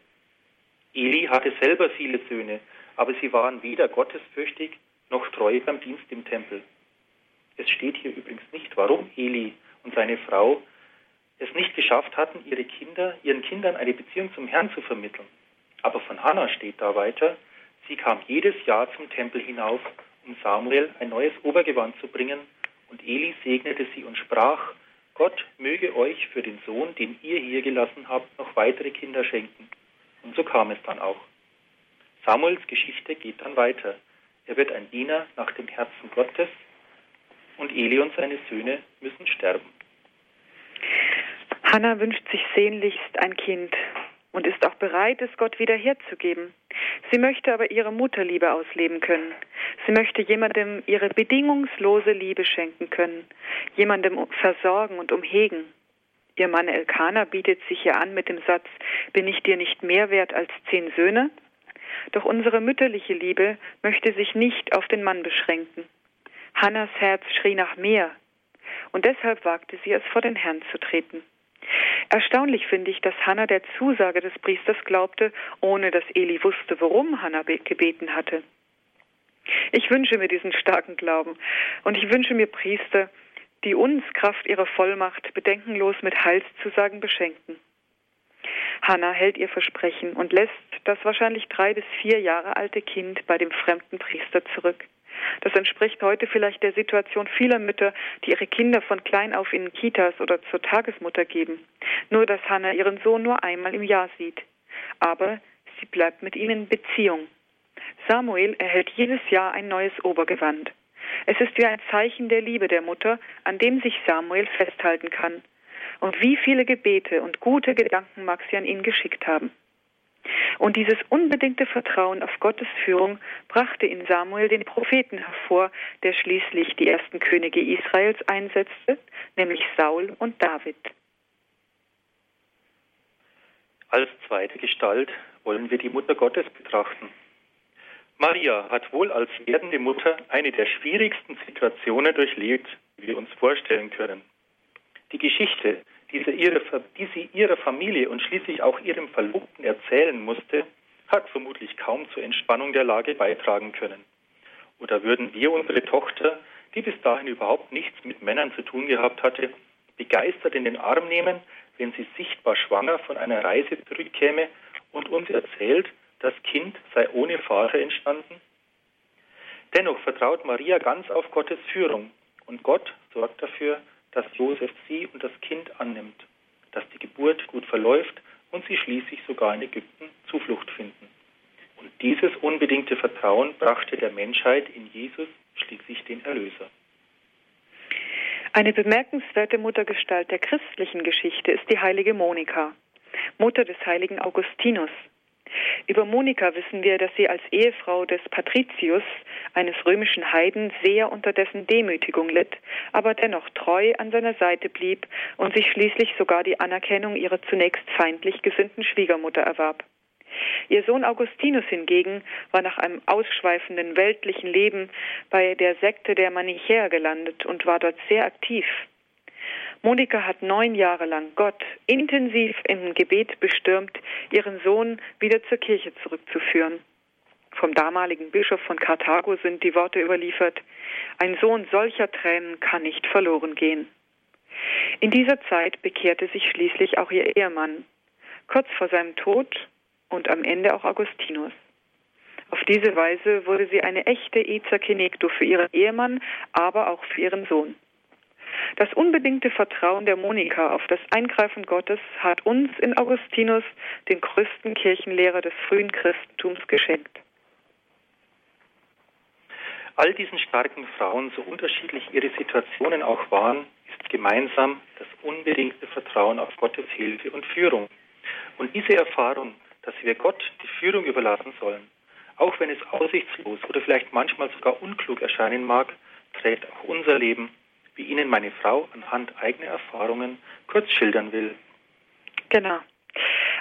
Eli hatte selber viele Söhne, aber sie waren weder gottesfürchtig noch treu beim Dienst im Tempel. Es steht hier übrigens nicht, warum Eli und seine Frau es nicht geschafft hatten, ihre Kinder, ihren Kindern eine Beziehung zum Herrn zu vermitteln. Aber von Hannah steht da weiter, sie kam jedes Jahr zum Tempel hinauf, um Samuel ein neues Obergewand zu bringen, und Eli segnete sie und sprach, Gott möge euch für den Sohn, den ihr hier gelassen habt, noch weitere Kinder schenken. Und so kam es dann auch. Samuels Geschichte geht dann weiter. Er wird ein Diener nach dem Herzen Gottes und Eli und seine Söhne müssen sterben. Hannah wünscht sich sehnlichst ein Kind und ist auch bereit, es Gott wieder herzugeben. Sie möchte aber ihre Mutterliebe ausleben können. Sie möchte jemandem ihre bedingungslose Liebe schenken können, jemandem versorgen und umhegen. Ihr Mann Elkanah bietet sich ihr an mit dem Satz, bin ich dir nicht mehr wert als zehn Söhne? Doch unsere mütterliche Liebe möchte sich nicht auf den Mann beschränken. Hannas Herz schrie nach mehr, und deshalb wagte sie es, vor den Herrn zu treten. Erstaunlich finde ich, dass Hannah der Zusage des Priesters glaubte, ohne dass Eli wusste, worum Hannah gebeten hatte. Ich wünsche mir diesen starken Glauben und ich wünsche mir Priester, die uns Kraft ihrer Vollmacht bedenkenlos mit Heilszusagen beschenken. Hannah hält ihr Versprechen und lässt das wahrscheinlich drei bis vier Jahre alte Kind bei dem fremden Priester zurück. Das entspricht heute vielleicht der Situation vieler Mütter, die ihre Kinder von klein auf in Kitas oder zur Tagesmutter geben. Nur, dass Hannah ihren Sohn nur einmal im Jahr sieht. Aber sie bleibt mit ihnen in Beziehung. Samuel erhält jedes Jahr ein neues Obergewand. Es ist wie ein Zeichen der Liebe der Mutter, an dem sich Samuel festhalten kann. Und wie viele Gebete und gute Gedanken mag sie an ihn geschickt haben. Und dieses unbedingte Vertrauen auf Gottes Führung brachte in Samuel den Propheten hervor, der schließlich die ersten Könige Israels einsetzte, nämlich Saul und David. Als zweite Gestalt wollen wir die Mutter Gottes betrachten. Maria hat wohl als werdende Mutter eine der schwierigsten Situationen durchlebt, die wir uns vorstellen können. Die Geschichte, die sie, ihre, die sie ihrer Familie und schließlich auch ihrem Verlobten erzählen musste, hat vermutlich kaum zur Entspannung der Lage beitragen können. Oder würden wir unsere Tochter, die bis dahin überhaupt nichts mit Männern zu tun gehabt hatte, begeistert in den Arm nehmen, wenn sie sichtbar schwanger von einer Reise zurückkäme und uns erzählt, das Kind sei ohne Vater entstanden? Dennoch vertraut Maria ganz auf Gottes Führung und Gott sorgt dafür, dass Josef sie und das Kind annimmt, dass die Geburt gut verläuft und sie schließlich sogar in Ägypten Zuflucht finden. Und dieses unbedingte Vertrauen brachte der Menschheit in Jesus schließlich den Erlöser. Eine bemerkenswerte Muttergestalt der christlichen Geschichte ist die heilige Monika, Mutter des heiligen Augustinus. Über Monika wissen wir, dass sie als Ehefrau des Patricius, eines römischen Heiden, sehr unter dessen Demütigung litt, aber dennoch treu an seiner Seite blieb und sich schließlich sogar die Anerkennung ihrer zunächst feindlich gesinnten Schwiegermutter erwarb. Ihr Sohn Augustinus hingegen war nach einem ausschweifenden weltlichen Leben bei der Sekte der Manichäer gelandet und war dort sehr aktiv. Monika hat neun Jahre lang Gott intensiv im Gebet bestürmt, ihren Sohn wieder zur Kirche zurückzuführen. Vom damaligen Bischof von Karthago sind die Worte überliefert, ein Sohn solcher Tränen kann nicht verloren gehen. In dieser Zeit bekehrte sich schließlich auch ihr Ehemann, kurz vor seinem Tod und am Ende auch Augustinus. Auf diese Weise wurde sie eine echte Eza Kenegdo für ihren Ehemann, aber auch für ihren Sohn. Das unbedingte Vertrauen der Monika auf das Eingreifen Gottes hat uns in Augustinus den größten Kirchenlehrer des frühen Christentums geschenkt. All diesen starken Frauen, so unterschiedlich ihre Situationen auch waren, ist gemeinsam das unbedingte Vertrauen auf Gottes Hilfe und Führung. Und diese Erfahrung, dass wir Gott die Führung überlassen sollen, auch wenn es aussichtslos oder vielleicht manchmal sogar unklug erscheinen mag, trägt auch unser Leben wie Ihnen meine Frau anhand eigener Erfahrungen kurz schildern will. Genau.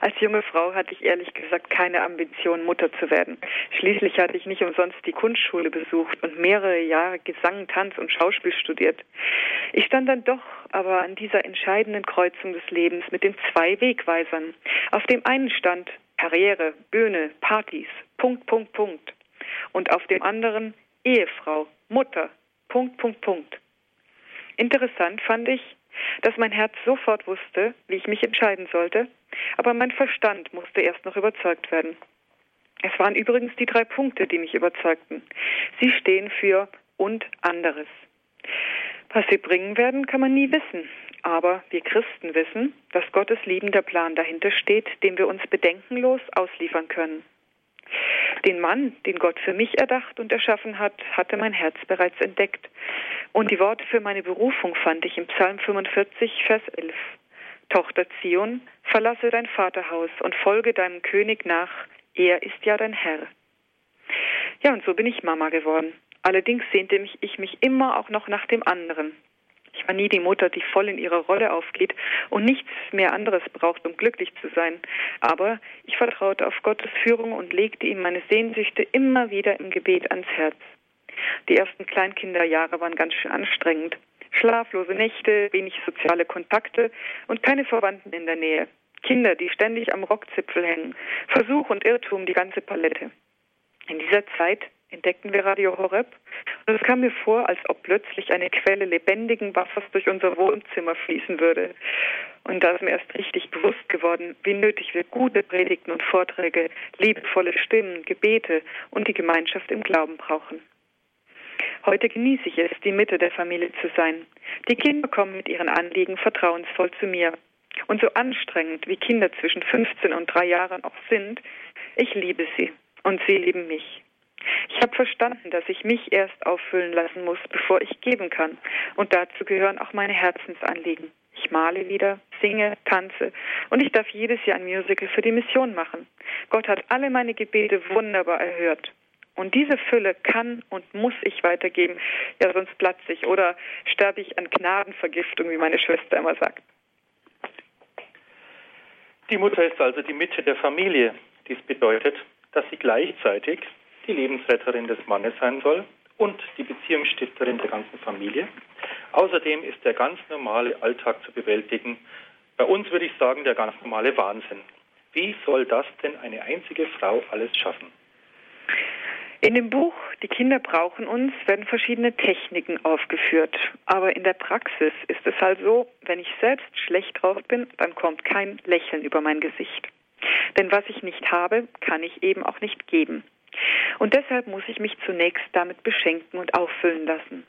Als junge Frau hatte ich ehrlich gesagt keine Ambition, Mutter zu werden. Schließlich hatte ich nicht umsonst die Kunstschule besucht und mehrere Jahre Gesang, Tanz und Schauspiel studiert. Ich stand dann doch aber an dieser entscheidenden Kreuzung des Lebens mit den zwei Wegweisern. Auf dem einen stand Karriere, Bühne, Partys, Punkt, Punkt, Punkt. Und auf dem anderen Ehefrau, Mutter, Punkt, Punkt, Punkt. Interessant fand ich, dass mein Herz sofort wusste, wie ich mich entscheiden sollte, aber mein Verstand musste erst noch überzeugt werden. Es waren übrigens die drei Punkte, die mich überzeugten. Sie stehen für und anderes. Was sie bringen werden, kann man nie wissen. Aber wir Christen wissen, dass Gottes liebender Plan dahinter steht, dem wir uns bedenkenlos ausliefern können. Den Mann, den Gott für mich erdacht und erschaffen hat, hatte mein Herz bereits entdeckt. Und die Worte für meine Berufung fand ich im Psalm 45, Vers 11. Tochter Zion, verlasse dein Vaterhaus und folge deinem König nach, er ist ja dein Herr. Ja, und so bin ich Mama geworden. Allerdings sehnte ich mich immer auch noch nach dem anderen, ich war nie die Mutter, die voll in ihrer Rolle aufgeht und nichts mehr anderes braucht, um glücklich zu sein. Aber ich vertraute auf Gottes Führung und legte ihm meine Sehnsüchte immer wieder im Gebet ans Herz. Die ersten Kleinkinderjahre waren ganz schön anstrengend. Schlaflose Nächte, wenig soziale Kontakte und keine Verwandten in der Nähe. Kinder, die ständig am Rockzipfel hängen. Versuch und Irrtum, die ganze Palette. In dieser Zeit entdeckten wir Radio Horeb und es kam mir vor, als ob plötzlich eine Quelle lebendigen Wassers durch unser Wohnzimmer fließen würde. Und da ist mir erst richtig bewusst geworden, wie nötig wir gute Predigten und Vorträge, liebevolle Stimmen, Gebete und die Gemeinschaft im Glauben brauchen. Heute genieße ich es, die Mitte der Familie zu sein. Die Kinder kommen mit ihren Anliegen vertrauensvoll zu mir. Und so anstrengend wie Kinder zwischen 15 und drei Jahren auch sind, ich liebe sie und sie lieben mich. Ich habe verstanden, dass ich mich erst auffüllen lassen muss, bevor ich geben kann. Und dazu gehören auch meine Herzensanliegen. Ich male wieder, singe, tanze und ich darf jedes Jahr ein Musical für die Mission machen. Gott hat alle meine Gebete wunderbar erhört. Und diese Fülle kann und muss ich weitergeben. Ja, sonst platze ich oder sterbe ich an Gnadenvergiftung, wie meine Schwester immer sagt. Die Mutter ist also die Mitte der Familie. Dies bedeutet, dass sie gleichzeitig die Lebensretterin des Mannes sein soll und die Beziehungsstifterin der ganzen Familie. Außerdem ist der ganz normale Alltag zu bewältigen. Bei uns würde ich sagen, der ganz normale Wahnsinn. Wie soll das denn eine einzige Frau alles schaffen? In dem Buch Die Kinder brauchen uns werden verschiedene Techniken aufgeführt. Aber in der Praxis ist es halt so, wenn ich selbst schlecht drauf bin, dann kommt kein Lächeln über mein Gesicht. Denn was ich nicht habe, kann ich eben auch nicht geben. Und deshalb muss ich mich zunächst damit beschenken und auffüllen lassen.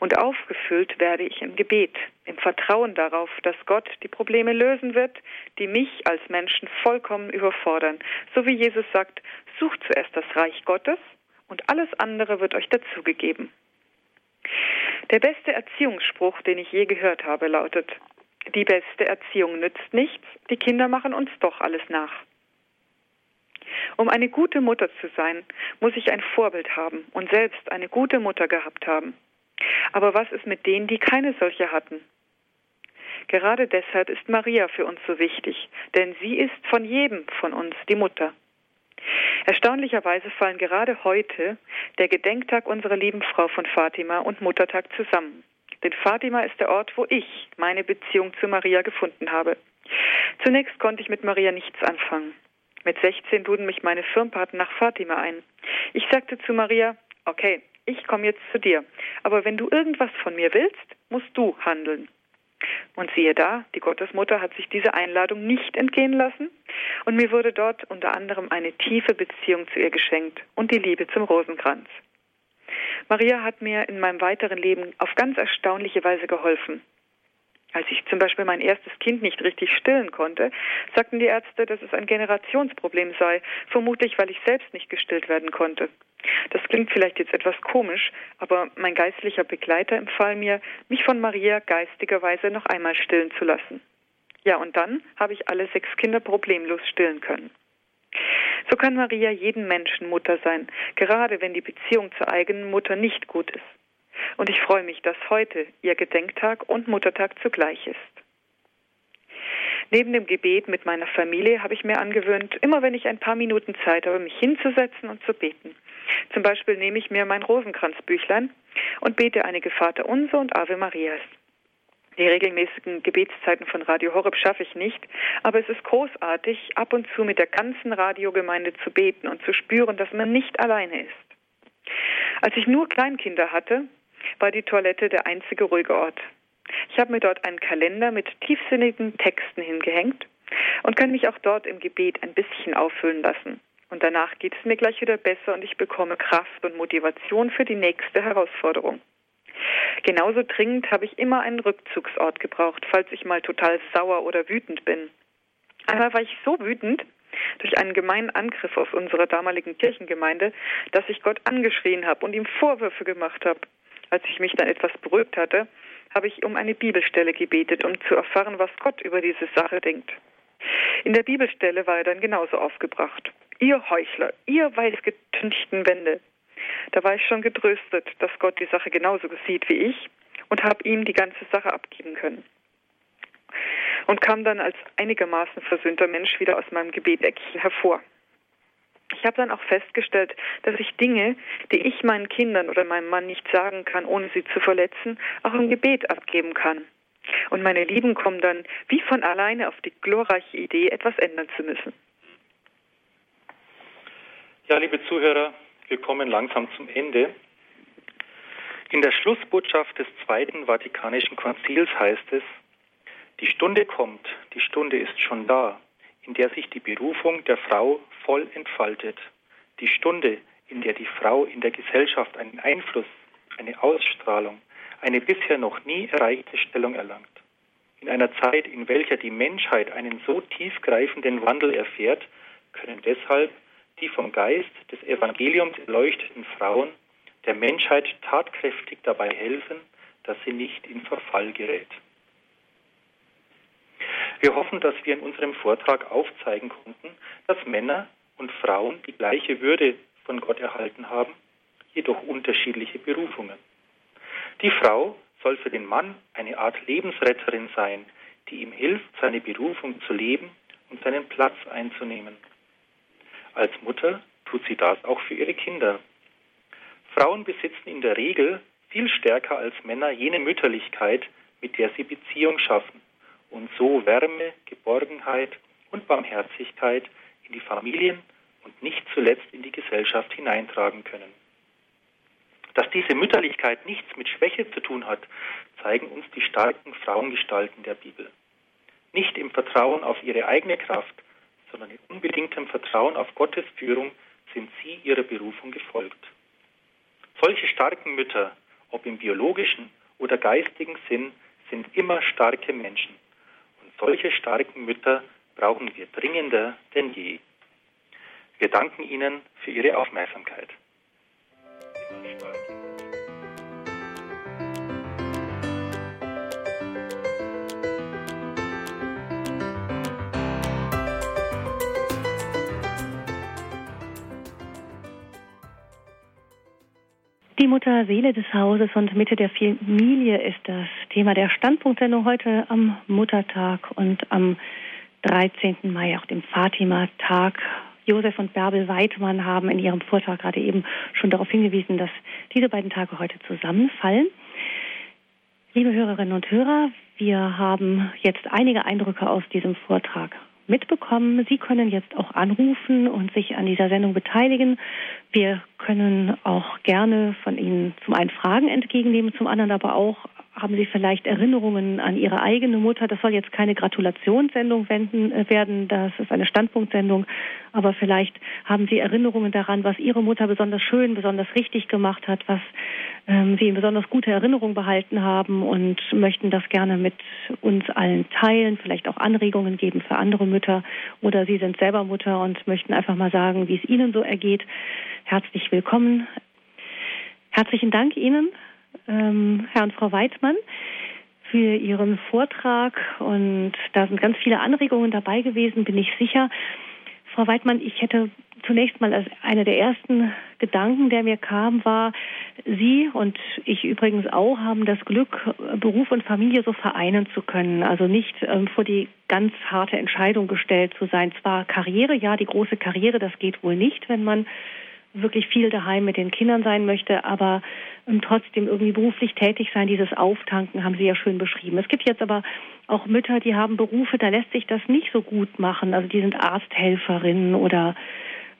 Und aufgefüllt werde ich im Gebet, im Vertrauen darauf, dass Gott die Probleme lösen wird, die mich als Menschen vollkommen überfordern. So wie Jesus sagt, sucht zuerst das Reich Gottes und alles andere wird euch dazugegeben. Der beste Erziehungsspruch, den ich je gehört habe, lautet, die beste Erziehung nützt nichts, die Kinder machen uns doch alles nach. Um eine gute Mutter zu sein, muss ich ein Vorbild haben und selbst eine gute Mutter gehabt haben. Aber was ist mit denen, die keine solche hatten? Gerade deshalb ist Maria für uns so wichtig, denn sie ist von jedem von uns die Mutter. Erstaunlicherweise fallen gerade heute der Gedenktag unserer lieben Frau von Fatima und Muttertag zusammen. Denn Fatima ist der Ort, wo ich meine Beziehung zu Maria gefunden habe. Zunächst konnte ich mit Maria nichts anfangen. Mit 16 luden mich meine Firmpaten nach Fatima ein. Ich sagte zu Maria, okay, ich komme jetzt zu dir, aber wenn du irgendwas von mir willst, musst du handeln. Und siehe da, die Gottesmutter hat sich diese Einladung nicht entgehen lassen und mir wurde dort unter anderem eine tiefe Beziehung zu ihr geschenkt und die Liebe zum Rosenkranz. Maria hat mir in meinem weiteren Leben auf ganz erstaunliche Weise geholfen. Als ich zum Beispiel mein erstes Kind nicht richtig stillen konnte, sagten die Ärzte, dass es ein Generationsproblem sei, vermutlich weil ich selbst nicht gestillt werden konnte. Das klingt vielleicht jetzt etwas komisch, aber mein geistlicher Begleiter empfahl mir, mich von Maria geistigerweise noch einmal stillen zu lassen. Ja, und dann habe ich alle sechs Kinder problemlos stillen können. So kann Maria jeden Menschen Mutter sein, gerade wenn die Beziehung zur eigenen Mutter nicht gut ist. Und ich freue mich, dass heute ihr Gedenktag und Muttertag zugleich ist. Neben dem Gebet mit meiner Familie habe ich mir angewöhnt, immer wenn ich ein paar Minuten Zeit habe, mich hinzusetzen und zu beten. Zum Beispiel nehme ich mir mein Rosenkranzbüchlein und bete einige Vaterunser und Ave Marias. Die regelmäßigen Gebetszeiten von Radio Horeb schaffe ich nicht, aber es ist großartig, ab und zu mit der ganzen Radiogemeinde zu beten und zu spüren, dass man nicht alleine ist. Als ich nur Kleinkinder hatte, war die Toilette der einzige ruhige Ort. Ich habe mir dort einen Kalender mit tiefsinnigen Texten hingehängt und kann mich auch dort im Gebet ein bisschen auffüllen lassen. Und danach geht es mir gleich wieder besser und ich bekomme Kraft und Motivation für die nächste Herausforderung. Genauso dringend habe ich immer einen Rückzugsort gebraucht, falls ich mal total sauer oder wütend bin. Einmal war ich so wütend durch einen gemeinen Angriff auf unsere damaligen Kirchengemeinde, dass ich Gott angeschrien habe und ihm Vorwürfe gemacht habe. Als ich mich dann etwas beruhigt hatte, habe ich um eine Bibelstelle gebetet, um zu erfahren, was Gott über diese Sache denkt. In der Bibelstelle war er dann genauso aufgebracht. Ihr Heuchler, ihr weißgetünchten Wände. Da war ich schon getröstet, dass Gott die Sache genauso sieht wie ich und habe ihm die ganze Sache abgeben können. Und kam dann als einigermaßen versöhnter Mensch wieder aus meinem Gebet hervor. Ich habe dann auch festgestellt, dass ich Dinge, die ich meinen Kindern oder meinem Mann nicht sagen kann, ohne sie zu verletzen, auch im Gebet abgeben kann. Und meine Lieben kommen dann wie von alleine auf die glorreiche Idee, etwas ändern zu müssen. Ja, liebe Zuhörer, wir kommen langsam zum Ende. In der Schlussbotschaft des Zweiten Vatikanischen Konzils heißt es, die Stunde kommt, die Stunde ist schon da, in der sich die Berufung der Frau voll entfaltet. Die Stunde, in der die Frau in der Gesellschaft einen Einfluss, eine Ausstrahlung, eine bisher noch nie erreichte Stellung erlangt. In einer Zeit, in welcher die Menschheit einen so tiefgreifenden Wandel erfährt, können deshalb die vom Geist des Evangeliums erleuchteten Frauen der Menschheit tatkräftig dabei helfen, dass sie nicht in Verfall gerät. Wir hoffen, dass wir in unserem Vortrag aufzeigen konnten, dass Männer und Frauen die gleiche Würde von Gott erhalten haben, jedoch unterschiedliche Berufungen. Die Frau soll für den Mann eine Art Lebensretterin sein, die ihm hilft, seine Berufung zu leben und seinen Platz einzunehmen. Als Mutter tut sie das auch für ihre Kinder. Frauen besitzen in der Regel viel stärker als Männer jene Mütterlichkeit, mit der sie Beziehung schaffen und so Wärme, Geborgenheit und Barmherzigkeit in die Familien und nicht zuletzt in die Gesellschaft hineintragen können. Dass diese Mütterlichkeit nichts mit Schwäche zu tun hat, zeigen uns die starken Frauengestalten der Bibel. Nicht im Vertrauen auf ihre eigene Kraft, sondern in unbedingtem Vertrauen auf Gottes Führung sind sie ihrer Berufung gefolgt. Solche starken Mütter, ob im biologischen oder geistigen Sinn, sind immer starke Menschen. Solche starken Mütter brauchen wir dringender denn je. Wir danken Ihnen für Ihre Aufmerksamkeit. Die Mutter Seele des Hauses und Mitte der Familie ist das Thema der Standpunktsendung heute am Muttertag und am 13. Mai, auch dem Fatima-Tag. Josef und Bärbel Weidmann haben in ihrem Vortrag gerade eben schon darauf hingewiesen, dass diese beiden Tage heute zusammenfallen. Liebe Hörerinnen und Hörer, wir haben jetzt einige Eindrücke aus diesem Vortrag mitbekommen. Sie können jetzt auch anrufen und sich an dieser Sendung beteiligen. Wir können auch gerne von Ihnen zum einen Fragen entgegennehmen, zum anderen aber auch haben Sie vielleicht Erinnerungen an Ihre eigene Mutter? Das soll jetzt keine Gratulationssendung wenden, äh, werden, das ist eine Standpunktsendung, aber vielleicht haben Sie Erinnerungen daran, was Ihre Mutter besonders schön, besonders richtig gemacht hat, was ähm, Sie in besonders gute Erinnerung behalten haben und möchten das gerne mit uns allen teilen, vielleicht auch Anregungen geben für andere Mütter oder Sie sind selber Mutter und möchten einfach mal sagen, wie es Ihnen so ergeht. Herzlich willkommen. Herzlichen Dank Ihnen ähm, Herr und Frau Weidmann für Ihren Vortrag und da sind ganz viele Anregungen dabei gewesen, bin ich sicher. Frau Weidmann, ich hätte zunächst mal als einer der ersten Gedanken, der mir kam, war, Sie und ich übrigens auch haben das Glück, Beruf und Familie so vereinen zu können. Also nicht ähm, vor die ganz harte Entscheidung gestellt zu sein. Zwar Karriere, ja, die große Karriere, das geht wohl nicht, wenn man wirklich viel daheim mit den Kindern sein möchte, aber ähm, trotzdem irgendwie beruflich tätig sein, dieses Auftanken haben Sie ja schön beschrieben. Es gibt jetzt aber auch Mütter, die haben Berufe, da lässt sich das nicht so gut machen. Also die sind Arzthelferinnen oder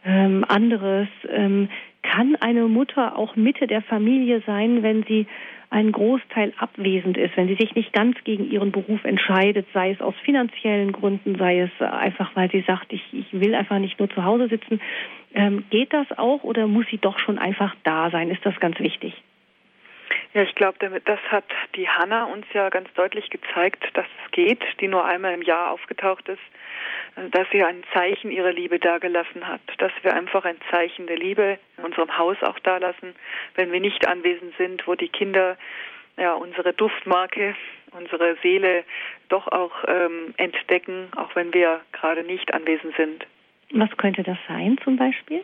ähm, anderes. Ähm, kann eine Mutter auch Mitte der Familie sein, wenn sie ein Großteil abwesend ist, wenn sie sich nicht ganz gegen ihren Beruf entscheidet, sei es aus finanziellen Gründen, sei es einfach, weil sie sagt, ich, ich will einfach nicht nur zu Hause sitzen. Ähm, geht das auch oder muss sie doch schon einfach da sein? Ist das ganz wichtig? Ja, ich glaube, das hat die Hanna uns ja ganz deutlich gezeigt, dass es geht, die nur einmal im Jahr aufgetaucht ist, äh, dass sie ein Zeichen ihrer Liebe dagelassen hat, dass wir einfach ein Zeichen der Liebe in unserem Haus auch dalassen, wenn wir nicht anwesend sind, wo die Kinder ja unsere Duftmarke, unsere Seele doch auch ähm, entdecken, auch wenn wir gerade nicht anwesend sind. Was könnte das sein zum Beispiel?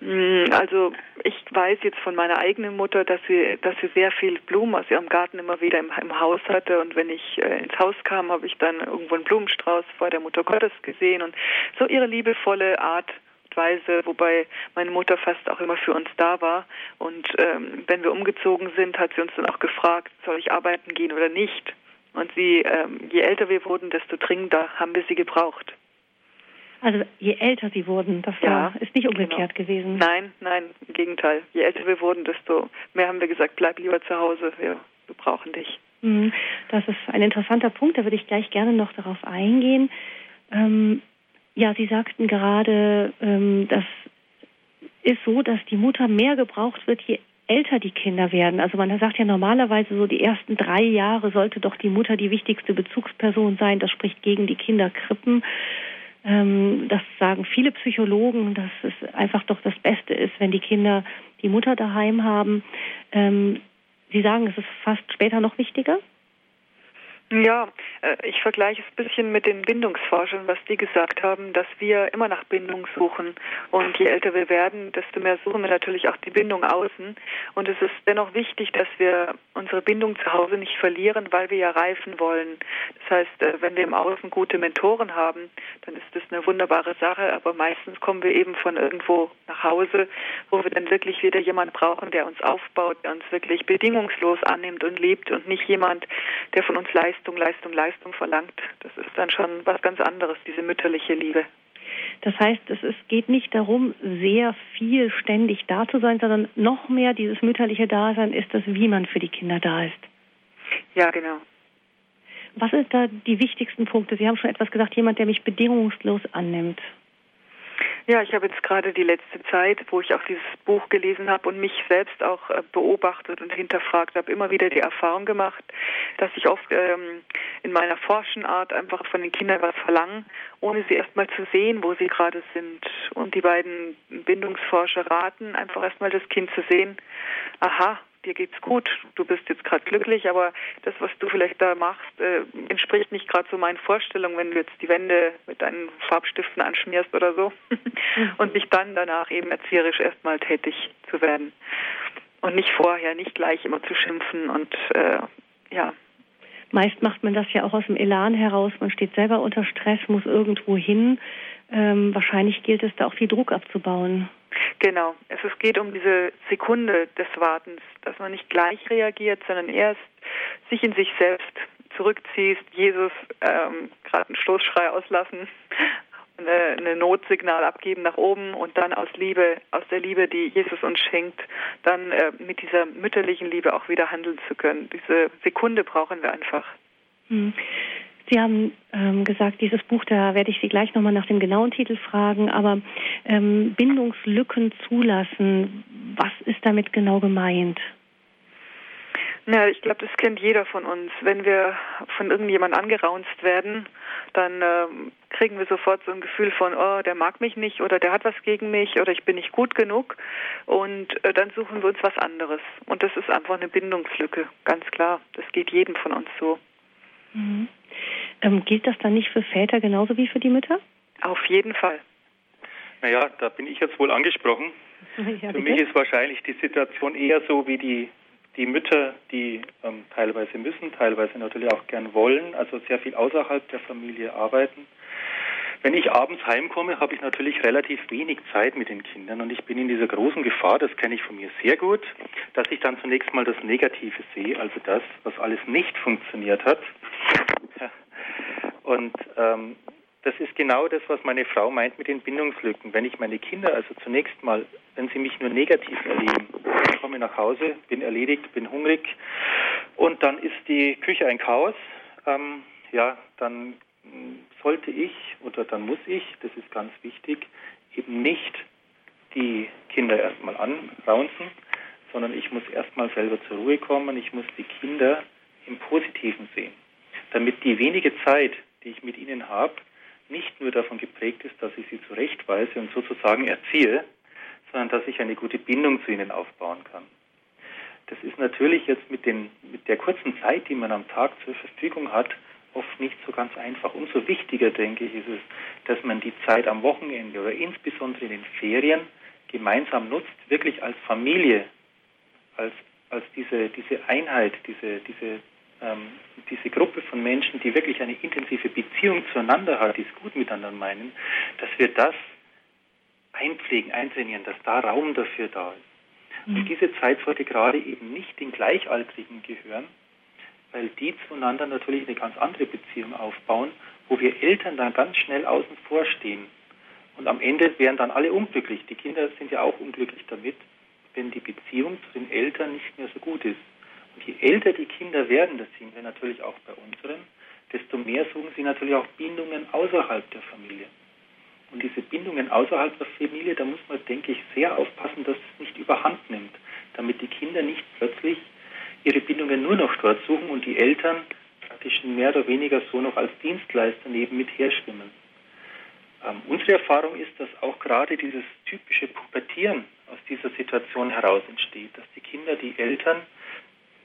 Mm, also ich weiß jetzt von meiner eigenen Mutter, dass sie, dass sie sehr viel Blumen aus ihrem Garten immer wieder im, im Haus hatte und wenn ich äh, ins Haus kam, habe ich dann irgendwo einen Blumenstrauß vor der Mutter Gottes gesehen und so ihre liebevolle Art Sichtweise, wobei meine Mutter fast auch immer für uns da war. Und ähm, wenn wir umgezogen sind, hat sie uns dann auch gefragt, soll ich arbeiten gehen oder nicht. Und sie, ähm, je älter wir wurden, desto dringender haben wir sie gebraucht. Also je älter sie wurden, das war, ist nicht umgekehrt genau. gewesen. Nein, nein, im Gegenteil. Je älter wir wurden, desto mehr haben wir gesagt, bleib lieber zu Hause, wir, wir brauchen dich. Mhm. Das ist ein interessanter Punkt, da würde ich gleich gerne noch darauf eingehen. Ähm, ja, Sie sagten gerade, ähm, das ist so, dass die Mutter mehr gebraucht wird, je älter die Kinder werden. Also man sagt ja normalerweise so, die ersten drei Jahre sollte doch die Mutter die wichtigste Bezugsperson sein. Das spricht gegen die Kinderkrippen. Ähm, das sagen viele Psychologen, dass es einfach doch das Beste ist, wenn die Kinder die Mutter daheim haben. Ähm, Sie sagen, es ist fast später noch wichtiger? Ja, äh, ich vergleiche es ein bisschen mit den Bindungsforschern, was die gesagt haben, dass wir immer nach Bindung suchen. Und je älter wir werden, desto mehr suchen wir natürlich auch die Bindung außen. Und es ist dennoch wichtig, dass wir unsere Bindung zu Hause nicht verlieren, weil wir ja reifen wollen. Das heißt, äh, wenn wir im Außen gute Mentoren haben, dann ist das eine wunderbare Sache. Aber meistens kommen wir eben von irgendwo nach Hause, wo wir dann wirklich wieder jemand brauchen, der uns aufbaut, der uns wirklich bedingungslos annimmt und liebt und nicht jemand, der von uns leistet Leistung, Leistung, Leistung verlangt. Das ist dann schon was ganz anderes, diese mütterliche Liebe. Das heißt, es ist, geht nicht darum, sehr viel ständig da zu sein, sondern noch mehr dieses mütterliche Dasein ist das, wie man für die Kinder da ist. Ja, genau. Was sind da die wichtigsten Punkte? Sie haben schon etwas gesagt, jemand, der mich bedingungslos annimmt. Ja, ich habe jetzt gerade die letzte Zeit, wo ich auch dieses Buch gelesen habe und mich selbst auch äh, beobachtet und hinterfragt habe, immer wieder die Erfahrung gemacht, dass ich oft ähm, in meiner Forschenart einfach von den Kindern was verlange, ohne sie erstmal zu sehen, wo sie gerade sind. Und die beiden Bindungsforscher raten, einfach erstmal das Kind zu sehen, aha, dir geht's gut, du bist jetzt gerade glücklich, aber das, was du vielleicht da machst, äh, entspricht nicht gerade so meinen Vorstellungen, wenn du jetzt die Wände mit deinen Farbstiften anschmierst oder so und dich dann danach eben erzieherisch erstmal tätig zu werden und nicht vorher, nicht gleich immer zu schimpfen und äh, ja. Meist macht man das ja auch aus dem Elan heraus. Man steht selber unter Stress, muss irgendwo hin. Ähm, wahrscheinlich gilt es da auch viel Druck abzubauen. Genau. Es geht um diese Sekunde des Wartens, dass man nicht gleich reagiert, sondern erst sich in sich selbst zurückziehst, Jesus ähm, gerade einen Stoßschrei auslassen, eine, eine Notsignal abgeben nach oben und dann aus Liebe, aus der Liebe, die Jesus uns schenkt, dann äh, mit dieser mütterlichen Liebe auch wieder handeln zu können. Diese Sekunde brauchen wir einfach. Hm. Sie haben ähm, gesagt, dieses Buch, da werde ich Sie gleich nochmal nach dem genauen Titel fragen, aber ähm, Bindungslücken zulassen, was ist damit genau gemeint? Na, ich glaube, das kennt jeder von uns. Wenn wir von irgendjemand angeraunzt werden, dann äh, kriegen wir sofort so ein Gefühl von, oh, der mag mich nicht oder der hat was gegen mich oder ich bin nicht gut genug. Und äh, dann suchen wir uns was anderes. Und das ist einfach eine Bindungslücke, ganz klar. Das geht jedem von uns so. Mhm. Ähm, gilt das dann nicht für Väter genauso wie für die Mütter? Auf jeden Fall. Naja, da bin ich jetzt wohl angesprochen. Ja, für mich ist wahrscheinlich die Situation eher so wie die, die Mütter, die ähm, teilweise müssen, teilweise natürlich auch gern wollen, also sehr viel außerhalb der Familie arbeiten. Wenn ich abends heimkomme, habe ich natürlich relativ wenig Zeit mit den Kindern und ich bin in dieser großen Gefahr, das kenne ich von mir sehr gut, dass ich dann zunächst mal das Negative sehe, also das, was alles nicht funktioniert hat. Und ähm, das ist genau das, was meine Frau meint mit den Bindungslücken. Wenn ich meine Kinder also zunächst mal, wenn sie mich nur negativ erleben, ich komme nach Hause, bin erledigt, bin hungrig und dann ist die Küche ein Chaos, ähm, ja, dann sollte ich oder dann muss ich, das ist ganz wichtig, eben nicht die Kinder erstmal anraunzen, sondern ich muss erstmal selber zur Ruhe kommen, ich muss die Kinder im Positiven sehen, damit die wenige Zeit, die ich mit ihnen habe, nicht nur davon geprägt ist, dass ich sie zurechtweise und sozusagen erziehe, sondern dass ich eine gute Bindung zu ihnen aufbauen kann. Das ist natürlich jetzt mit, den, mit der kurzen Zeit, die man am Tag zur Verfügung hat, oft nicht so ganz einfach. Umso wichtiger, denke ich, ist es, dass man die Zeit am Wochenende oder insbesondere in den Ferien gemeinsam nutzt, wirklich als Familie, als, als diese, diese Einheit, diese, diese ähm, diese Gruppe von Menschen, die wirklich eine intensive Beziehung zueinander hat, die es gut miteinander meinen, dass wir das einpflegen, eintrainieren, dass da Raum dafür da ist. Mhm. Und diese Zeit sollte gerade eben nicht den Gleichaltrigen gehören, weil die zueinander natürlich eine ganz andere Beziehung aufbauen, wo wir Eltern dann ganz schnell außen vor stehen. Und am Ende wären dann alle unglücklich. Die Kinder sind ja auch unglücklich damit, wenn die Beziehung zu den Eltern nicht mehr so gut ist. Und je älter die Kinder werden, das sehen wir natürlich auch bei unseren, desto mehr suchen sie natürlich auch Bindungen außerhalb der Familie. Und diese Bindungen außerhalb der Familie, da muss man, denke ich, sehr aufpassen, dass es nicht überhand nimmt, damit die Kinder nicht plötzlich ihre Bindungen nur noch dort suchen und die Eltern praktisch mehr oder weniger so noch als Dienstleister neben mit herschwimmen. Ähm, unsere Erfahrung ist, dass auch gerade dieses typische Pubertieren aus dieser Situation heraus entsteht, dass die Kinder die Eltern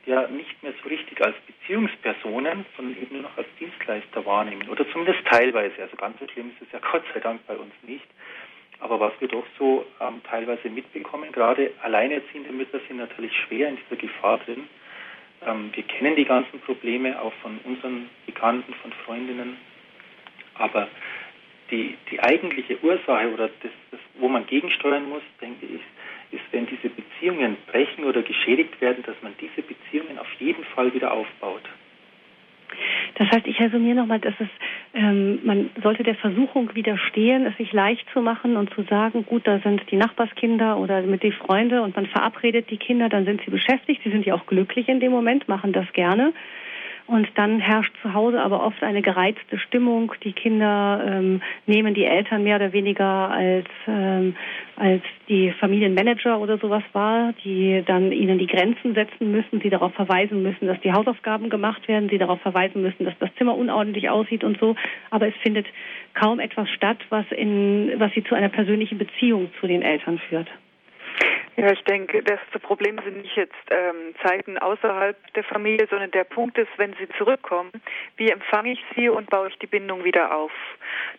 ja nicht mehr so richtig als Beziehungspersonen, sondern eben nur noch als Dienstleister wahrnehmen. Oder zumindest teilweise. Also ganz so schlimm ist es ja Gott sei Dank bei uns nicht. Aber was wir doch so ähm, teilweise mitbekommen, gerade alleinerziehende Mütter sind natürlich schwer in dieser Gefahr drin. Ähm, wir kennen die ganzen Probleme auch von unseren Bekannten, von Freundinnen. Aber die, die eigentliche Ursache oder das, das, wo man gegensteuern muss, denke ich, ist, wenn diese Beziehungen brechen oder geschädigt werden, dass man diese Beziehungen auf jeden Fall wieder aufbaut. Das heißt, ich resümiere nochmal, dass es, ähm, man sollte der Versuchung widerstehen, es sich leicht zu machen und zu sagen, gut, da sind die Nachbarskinder oder mit die Freunde und man verabredet die Kinder, dann sind sie beschäftigt, sie sind ja auch glücklich in dem Moment, machen das gerne. Und dann herrscht zu Hause aber oft eine gereizte Stimmung. Die Kinder ähm, nehmen die Eltern mehr oder weniger als, ähm, als die Familienmanager oder sowas wahr, die dann ihnen die Grenzen setzen müssen, sie darauf verweisen müssen, dass die Hausaufgaben gemacht werden, sie darauf verweisen müssen, dass das Zimmer unordentlich aussieht und so. Aber es findet kaum etwas statt, was, in, was sie zu einer persönlichen Beziehung zu den Eltern führt. Ja, ich denke, das Problem sind nicht jetzt ähm, Zeiten außerhalb der Familie, sondern der Punkt ist, wenn sie zurückkommen, wie empfange ich sie und baue ich die Bindung wieder auf?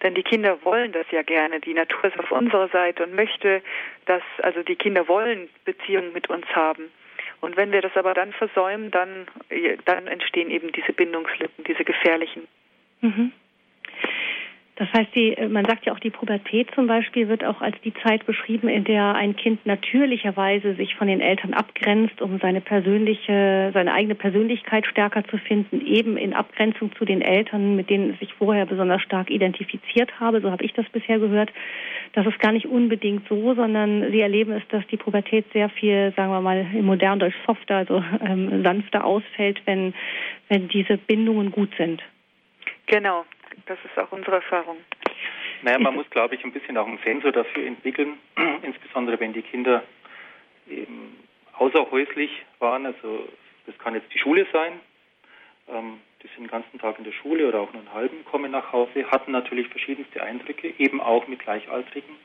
Denn die Kinder wollen das ja gerne. Die Natur ist auf unserer Seite und möchte, dass, also die Kinder wollen Beziehungen mit uns haben. Und wenn wir das aber dann versäumen, dann, dann entstehen eben diese Bindungslücken, diese gefährlichen. Mhm. Das heißt, die, äh, man sagt ja auch, die Pubertät zum Beispiel wird auch als die Zeit beschrieben, in der ein Kind natürlicherweise sich von den Eltern abgrenzt, um seine persönliche, seine eigene Persönlichkeit stärker zu finden, eben in Abgrenzung zu den Eltern, mit denen es sich vorher besonders stark identifiziert habe. So habe ich das bisher gehört. Das ist gar nicht unbedingt so, sondern sie erleben es, dass die Pubertät sehr viel, sagen wir mal, im modernen Deutsch softer, also ähm, sanfter ausfällt, wenn, wenn diese Bindungen gut sind. Genau, das ist auch unsere Erfahrung. Naja, man muss, glaube ich, ein bisschen auch einen Sensor dafür entwickeln, insbesondere wenn die Kinder eben außerhäuslich waren. Also das kann jetzt die Schule sein. Ähm, die sind den ganzen Tag in der Schule oder auch nur einen halben, kommen nach Hause, hatten natürlich verschiedenste Eindrücke, eben auch mit Gleichaltrigen.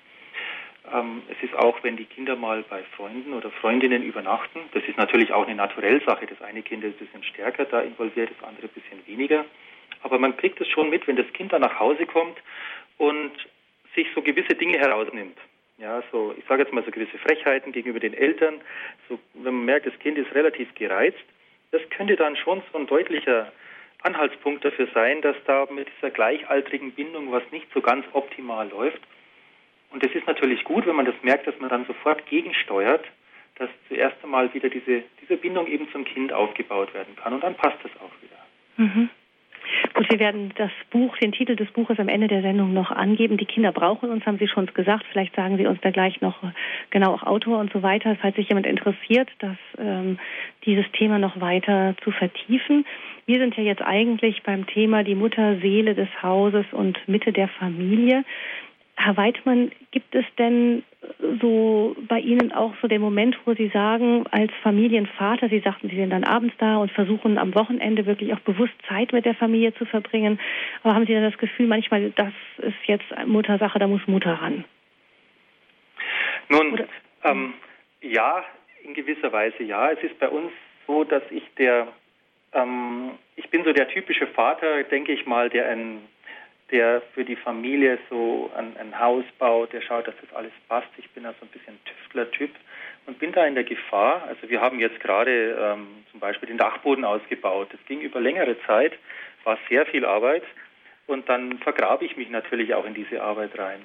Ähm, es ist auch, wenn die Kinder mal bei Freunden oder Freundinnen übernachten. Das ist natürlich auch eine Naturellsache. Das eine Kind ist ein bisschen stärker da involviert, das andere ein bisschen weniger. Aber man kriegt es schon mit, wenn das Kind dann nach Hause kommt und sich so gewisse Dinge herausnimmt. Ja, so, ich sage jetzt mal so gewisse Frechheiten gegenüber den Eltern. So, wenn man merkt, das Kind ist relativ gereizt, das könnte dann schon so ein deutlicher Anhaltspunkt dafür sein, dass da mit dieser gleichaltrigen Bindung was nicht so ganz optimal läuft. Und es ist natürlich gut, wenn man das merkt, dass man dann sofort gegensteuert, dass zuerst einmal wieder diese, diese Bindung eben zum Kind aufgebaut werden kann. Und dann passt das auch wieder. Mhm. Gut, wir werden das Buch, den Titel des Buches am Ende der Sendung noch angeben. Die Kinder brauchen uns, haben Sie schon gesagt. Vielleicht sagen Sie uns da gleich noch genau auch Autor und so weiter, falls sich jemand interessiert, das, ähm, dieses Thema noch weiter zu vertiefen. Wir sind ja jetzt eigentlich beim Thema die Mutterseele des Hauses und Mitte der Familie. Herr Weidmann, gibt es denn so bei Ihnen auch so den Moment, wo Sie sagen, als Familienvater, Sie sagten, Sie sind dann abends da und versuchen am Wochenende wirklich auch bewusst Zeit mit der Familie zu verbringen. Aber haben Sie dann das Gefühl, manchmal, das ist jetzt Muttersache, da muss Mutter ran? Nun, ähm, ja, in gewisser Weise ja. Es ist bei uns so, dass ich der, ähm, ich bin so der typische Vater, denke ich mal, der ein der für die Familie so ein, ein, Haus baut, der schaut, dass das alles passt. Ich bin also ein bisschen Tüftler-Typ und bin da in der Gefahr. Also wir haben jetzt gerade ähm, zum Beispiel den Dachboden ausgebaut. Das ging über längere Zeit, war sehr viel Arbeit und dann vergrabe ich mich natürlich auch in diese Arbeit rein.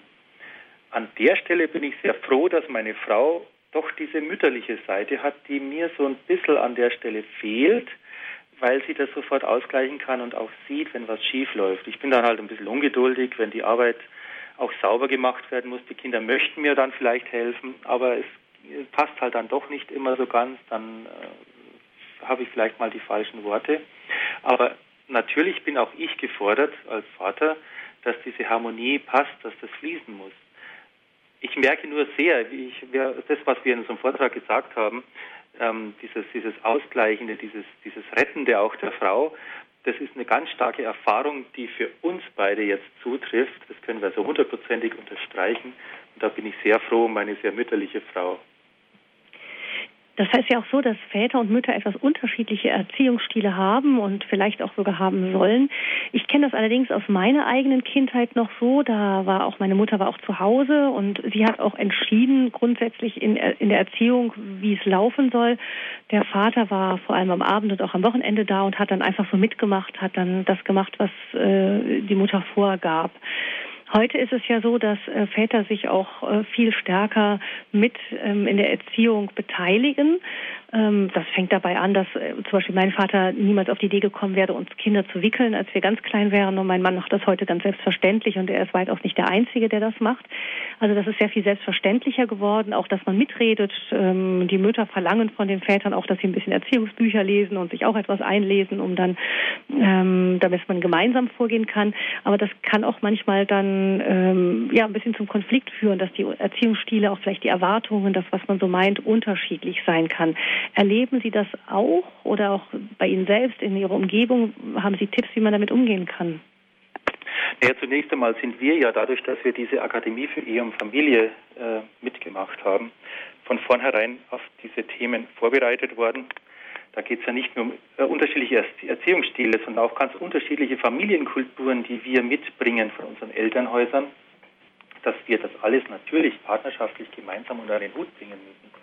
an der Stelle bin ich sehr froh, dass meine Frau doch diese mütterliche Seite hat, die mir so ein bisschen an der Stelle fehlt, weil sie das sofort ausgleichen kann und auch sieht, wenn was schief läuft. Ich bin dann halt ein bisschen ungeduldig, wenn die Arbeit auch sauber gemacht werden muss. Die Kinder möchten mir dann vielleicht helfen, aber es passt halt dann doch nicht immer so ganz. Dann äh, habe ich vielleicht mal die falschen Worte. Aber natürlich bin auch ich gefordert als Vater, dass diese Harmonie passt, dass das fließen muss. Ich merke nur sehr, wie ich, das, was wir in unserem Vortrag gesagt haben, ähm, dieses, dieses Ausgleichende, dieses, dieses Rettende auch der Frau, das ist eine ganz starke Erfahrung, die für uns beide jetzt zutrifft. Das können wir so hundertprozentig unterstreichen. Und da bin ich sehr froh um meine sehr mütterliche Frau. Das heißt ja auch so, dass Väter und Mütter etwas unterschiedliche Erziehungsstile haben und vielleicht auch sogar haben sollen. Ich kenne das allerdings aus meiner eigenen Kindheit noch so. Da war auch meine Mutter war auch zu Hause und sie hat auch entschieden grundsätzlich in, in der Erziehung, wie es laufen soll. Der Vater war vor allem am Abend und auch am Wochenende da und hat dann einfach so mitgemacht, hat dann das gemacht, was äh, die Mutter vorgab. Heute ist es ja so, dass äh, Väter sich auch äh, viel stärker mit ähm, in der Erziehung beteiligen. Ähm, das fängt dabei an, dass äh, zum Beispiel mein Vater niemals auf die Idee gekommen wäre, uns Kinder zu wickeln, als wir ganz klein wären. Und mein Mann macht das heute ganz selbstverständlich und er ist weitaus nicht der Einzige, der das macht. Also das ist sehr viel selbstverständlicher geworden, auch dass man mitredet. Ähm, die Mütter verlangen von den Vätern auch, dass sie ein bisschen Erziehungsbücher lesen und sich auch etwas einlesen, um dann, ähm, damit man gemeinsam vorgehen kann. Aber das kann auch manchmal dann ähm, ja ein bisschen zum Konflikt führen, dass die Erziehungsstile auch vielleicht die Erwartungen, das was man so meint, unterschiedlich sein kann. Erleben Sie das auch oder auch bei Ihnen selbst in Ihrer Umgebung? Haben Sie Tipps, wie man damit umgehen kann? Ja, zunächst einmal sind wir ja dadurch, dass wir diese Akademie für Ehe und Familie äh, mitgemacht haben, von vornherein auf diese Themen vorbereitet worden. Da geht es ja nicht nur um äh, unterschiedliche Erziehungsstile, sondern auch ganz unterschiedliche Familienkulturen, die wir mitbringen von unseren Elternhäusern, dass wir das alles natürlich partnerschaftlich gemeinsam unter den Hut bringen müssen.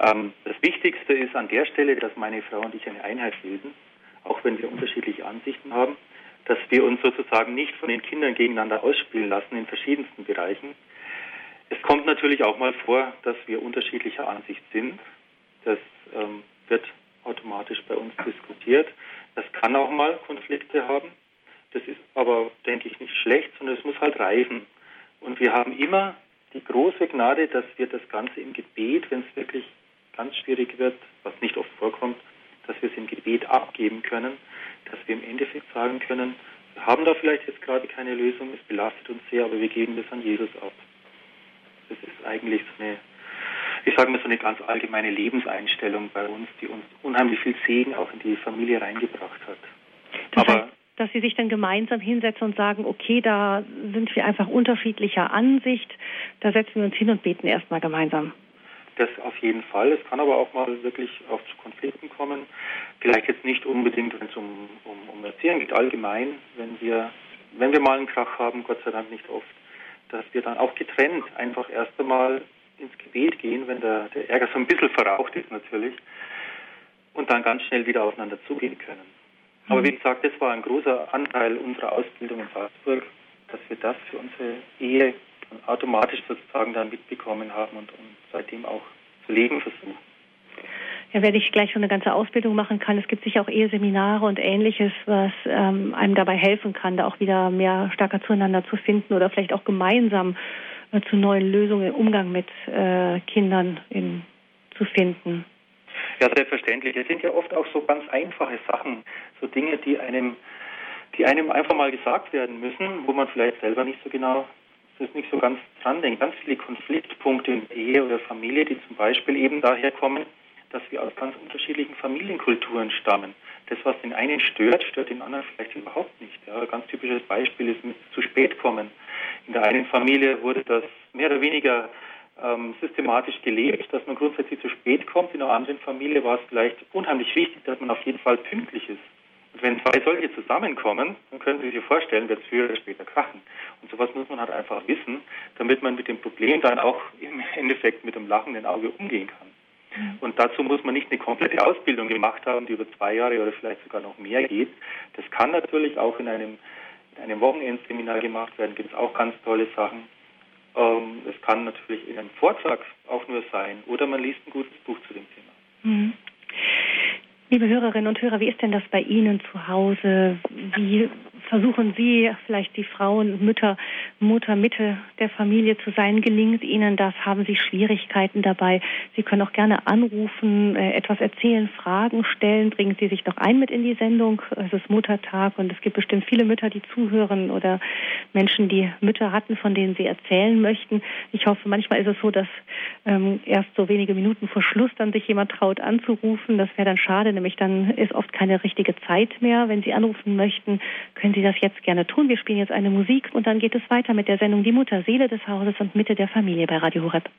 Ähm, das Wichtigste ist an der Stelle, dass meine Frau und ich eine Einheit bilden, auch wenn wir unterschiedliche Ansichten haben, dass wir uns sozusagen nicht von den Kindern gegeneinander ausspielen lassen in verschiedensten Bereichen. Es kommt natürlich auch mal vor, dass wir unterschiedlicher Ansicht sind. Das ähm, wird automatisch bei uns diskutiert. Das kann auch mal Konflikte haben. Das ist aber, denke ich, nicht schlecht, sondern es muss halt reifen. Und wir haben immer die große Gnade, dass wir das Ganze im Gebet, wenn es wirklich ganz schwierig wird, was nicht oft vorkommt, dass wir es im Gebet abgeben können, dass wir im Endeffekt sagen können, wir haben da vielleicht jetzt gerade keine Lösung, es belastet uns sehr, aber wir geben das an Jesus ab. Das ist eigentlich so eine, ich sage mal so eine ganz allgemeine Lebenseinstellung bei uns, die uns unheimlich viel Segen auch in die Familie reingebracht hat. Das aber heißt, dass sie sich dann gemeinsam hinsetzen und sagen, okay, da sind wir einfach unterschiedlicher Ansicht, da setzen wir uns hin und beten erstmal gemeinsam. Das auf jeden Fall. Es kann aber auch mal wirklich auch zu Konflikten kommen. Vielleicht jetzt nicht unbedingt, wenn es um, um, um Erziehung geht, allgemein, wenn wir, wenn wir mal einen Krach haben, Gott sei Dank nicht oft, dass wir dann auch getrennt einfach erst einmal ins Gebet gehen, wenn der, der Ärger so ein bisschen verraucht ist natürlich, und dann ganz schnell wieder aufeinander zugehen können. Aber mhm. wie gesagt, das war ein großer Anteil unserer Ausbildung in Salzburg, dass wir das für unsere Ehe automatisch sozusagen dann mitbekommen haben und, und seitdem auch zu leben versuchen. Ja, werde ich gleich schon eine ganze Ausbildung machen kann. Es gibt sicher auch Eheseminare und ähnliches, was ähm, einem dabei helfen kann, da auch wieder mehr stärker zueinander zu finden oder vielleicht auch gemeinsam zu neuen Lösungen im Umgang mit äh, Kindern in, zu finden. Ja, selbstverständlich. Es sind ja oft auch so ganz einfache Sachen, so Dinge, die einem, die einem einfach mal gesagt werden müssen, wo man vielleicht selber nicht so genau das nicht so ganz dran denkt. Ganz viele Konfliktpunkte in Ehe oder Familie, die zum Beispiel eben daher kommen, dass wir aus ganz unterschiedlichen Familienkulturen stammen. Das, was den einen stört, stört den anderen vielleicht überhaupt nicht. Ja, ein ganz typisches Beispiel ist mit zu spät kommen. In der einen Familie wurde das mehr oder weniger ähm, systematisch gelebt, dass man grundsätzlich zu spät kommt. In einer anderen Familie war es vielleicht unheimlich wichtig, dass man auf jeden Fall pünktlich ist. Und wenn zwei solche zusammenkommen, dann können Sie sich vorstellen, wird es früher oder später krachen. Und sowas muss man halt einfach wissen, damit man mit dem Problem dann auch im Endeffekt mit einem lachenden Auge umgehen kann. Und dazu muss man nicht eine komplette Ausbildung gemacht haben, die über zwei Jahre oder vielleicht sogar noch mehr geht. Das kann natürlich auch in einem, in einem Wochenendseminar gemacht werden, gibt es auch ganz tolle Sachen. Ähm, es kann natürlich in einem Vortrag auch nur sein oder man liest ein gutes Buch zu dem Thema. Mhm. Liebe Hörerinnen und Hörer, wie ist denn das bei Ihnen zu Hause? Wie versuchen Sie, vielleicht die Frauen, Mütter, Mutter, Mitte der Familie zu sein? Gelingt Ihnen das? Haben Sie Schwierigkeiten dabei? Sie können auch gerne anrufen, äh, etwas erzählen, Fragen stellen. Bringen Sie sich noch ein mit in die Sendung. Es ist Muttertag und es gibt bestimmt viele Mütter, die zuhören oder Menschen, die Mütter hatten, von denen Sie erzählen möchten. Ich hoffe, manchmal ist es so, dass ähm, erst so wenige Minuten vor Schluss dann sich jemand traut anzurufen. Das wäre dann schade, nämlich dann ist oft keine richtige Zeit mehr. Wenn Sie anrufen möchten, können Sie das jetzt gerne tun. Wir spielen jetzt eine Musik und dann geht es weiter mit der Sendung Die Mutter, Seele des Hauses und Mitte der Familie bei Radio Horeb.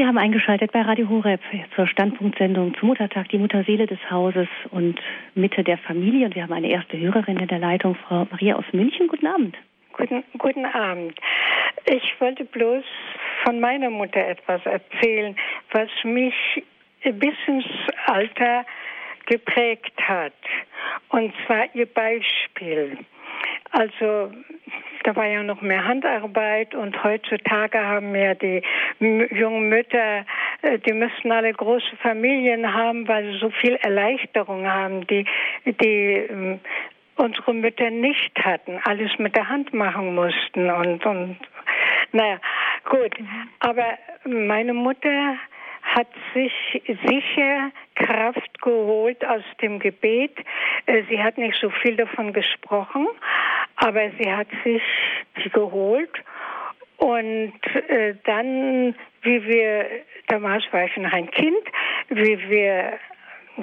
Sie haben eingeschaltet bei Radio Horeb zur Standpunktsendung zum Muttertag, die Mutterseele des Hauses und Mitte der Familie. Und wir haben eine erste Hörerin in der Leitung, Frau Maria aus München. Guten Abend. Guten, guten Abend. Ich wollte bloß von meiner Mutter etwas erzählen, was mich bis ins Alter geprägt hat. Und zwar ihr Beispiel. Also da war ja noch mehr Handarbeit und heutzutage haben ja die jungen Mütter, äh, die müssten alle große Familien haben, weil sie so viel Erleichterung haben. Die, die ähm, unsere Mütter nicht hatten, alles mit der Hand machen mussten und, und naja, gut. Aber meine Mutter hat sich sicher Kraft geholt aus dem Gebet. Äh, sie hat nicht so viel davon gesprochen, aber sie hat sich geholt. Und äh, dann, wie wir, damals war ich noch ein Kind, wie wir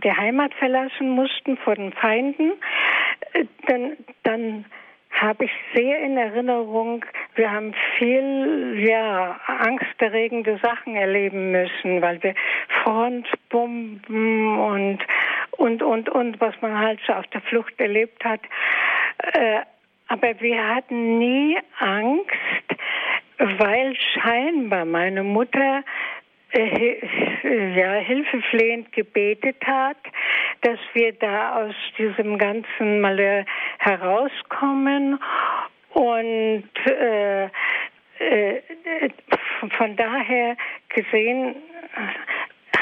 die Heimat verlassen mussten vor den Feinden, dann, dann habe ich sehr in Erinnerung, wir haben viel, ja, angsterregende Sachen erleben müssen, weil wir Frontbomben und, und, und, und, was man halt so auf der Flucht erlebt hat. Äh, aber wir hatten nie Angst, weil scheinbar meine Mutter äh, ja, hilfeflehend gebetet hat, dass wir da aus diesem ganzen Malheur herauskommen und äh, äh, von daher gesehen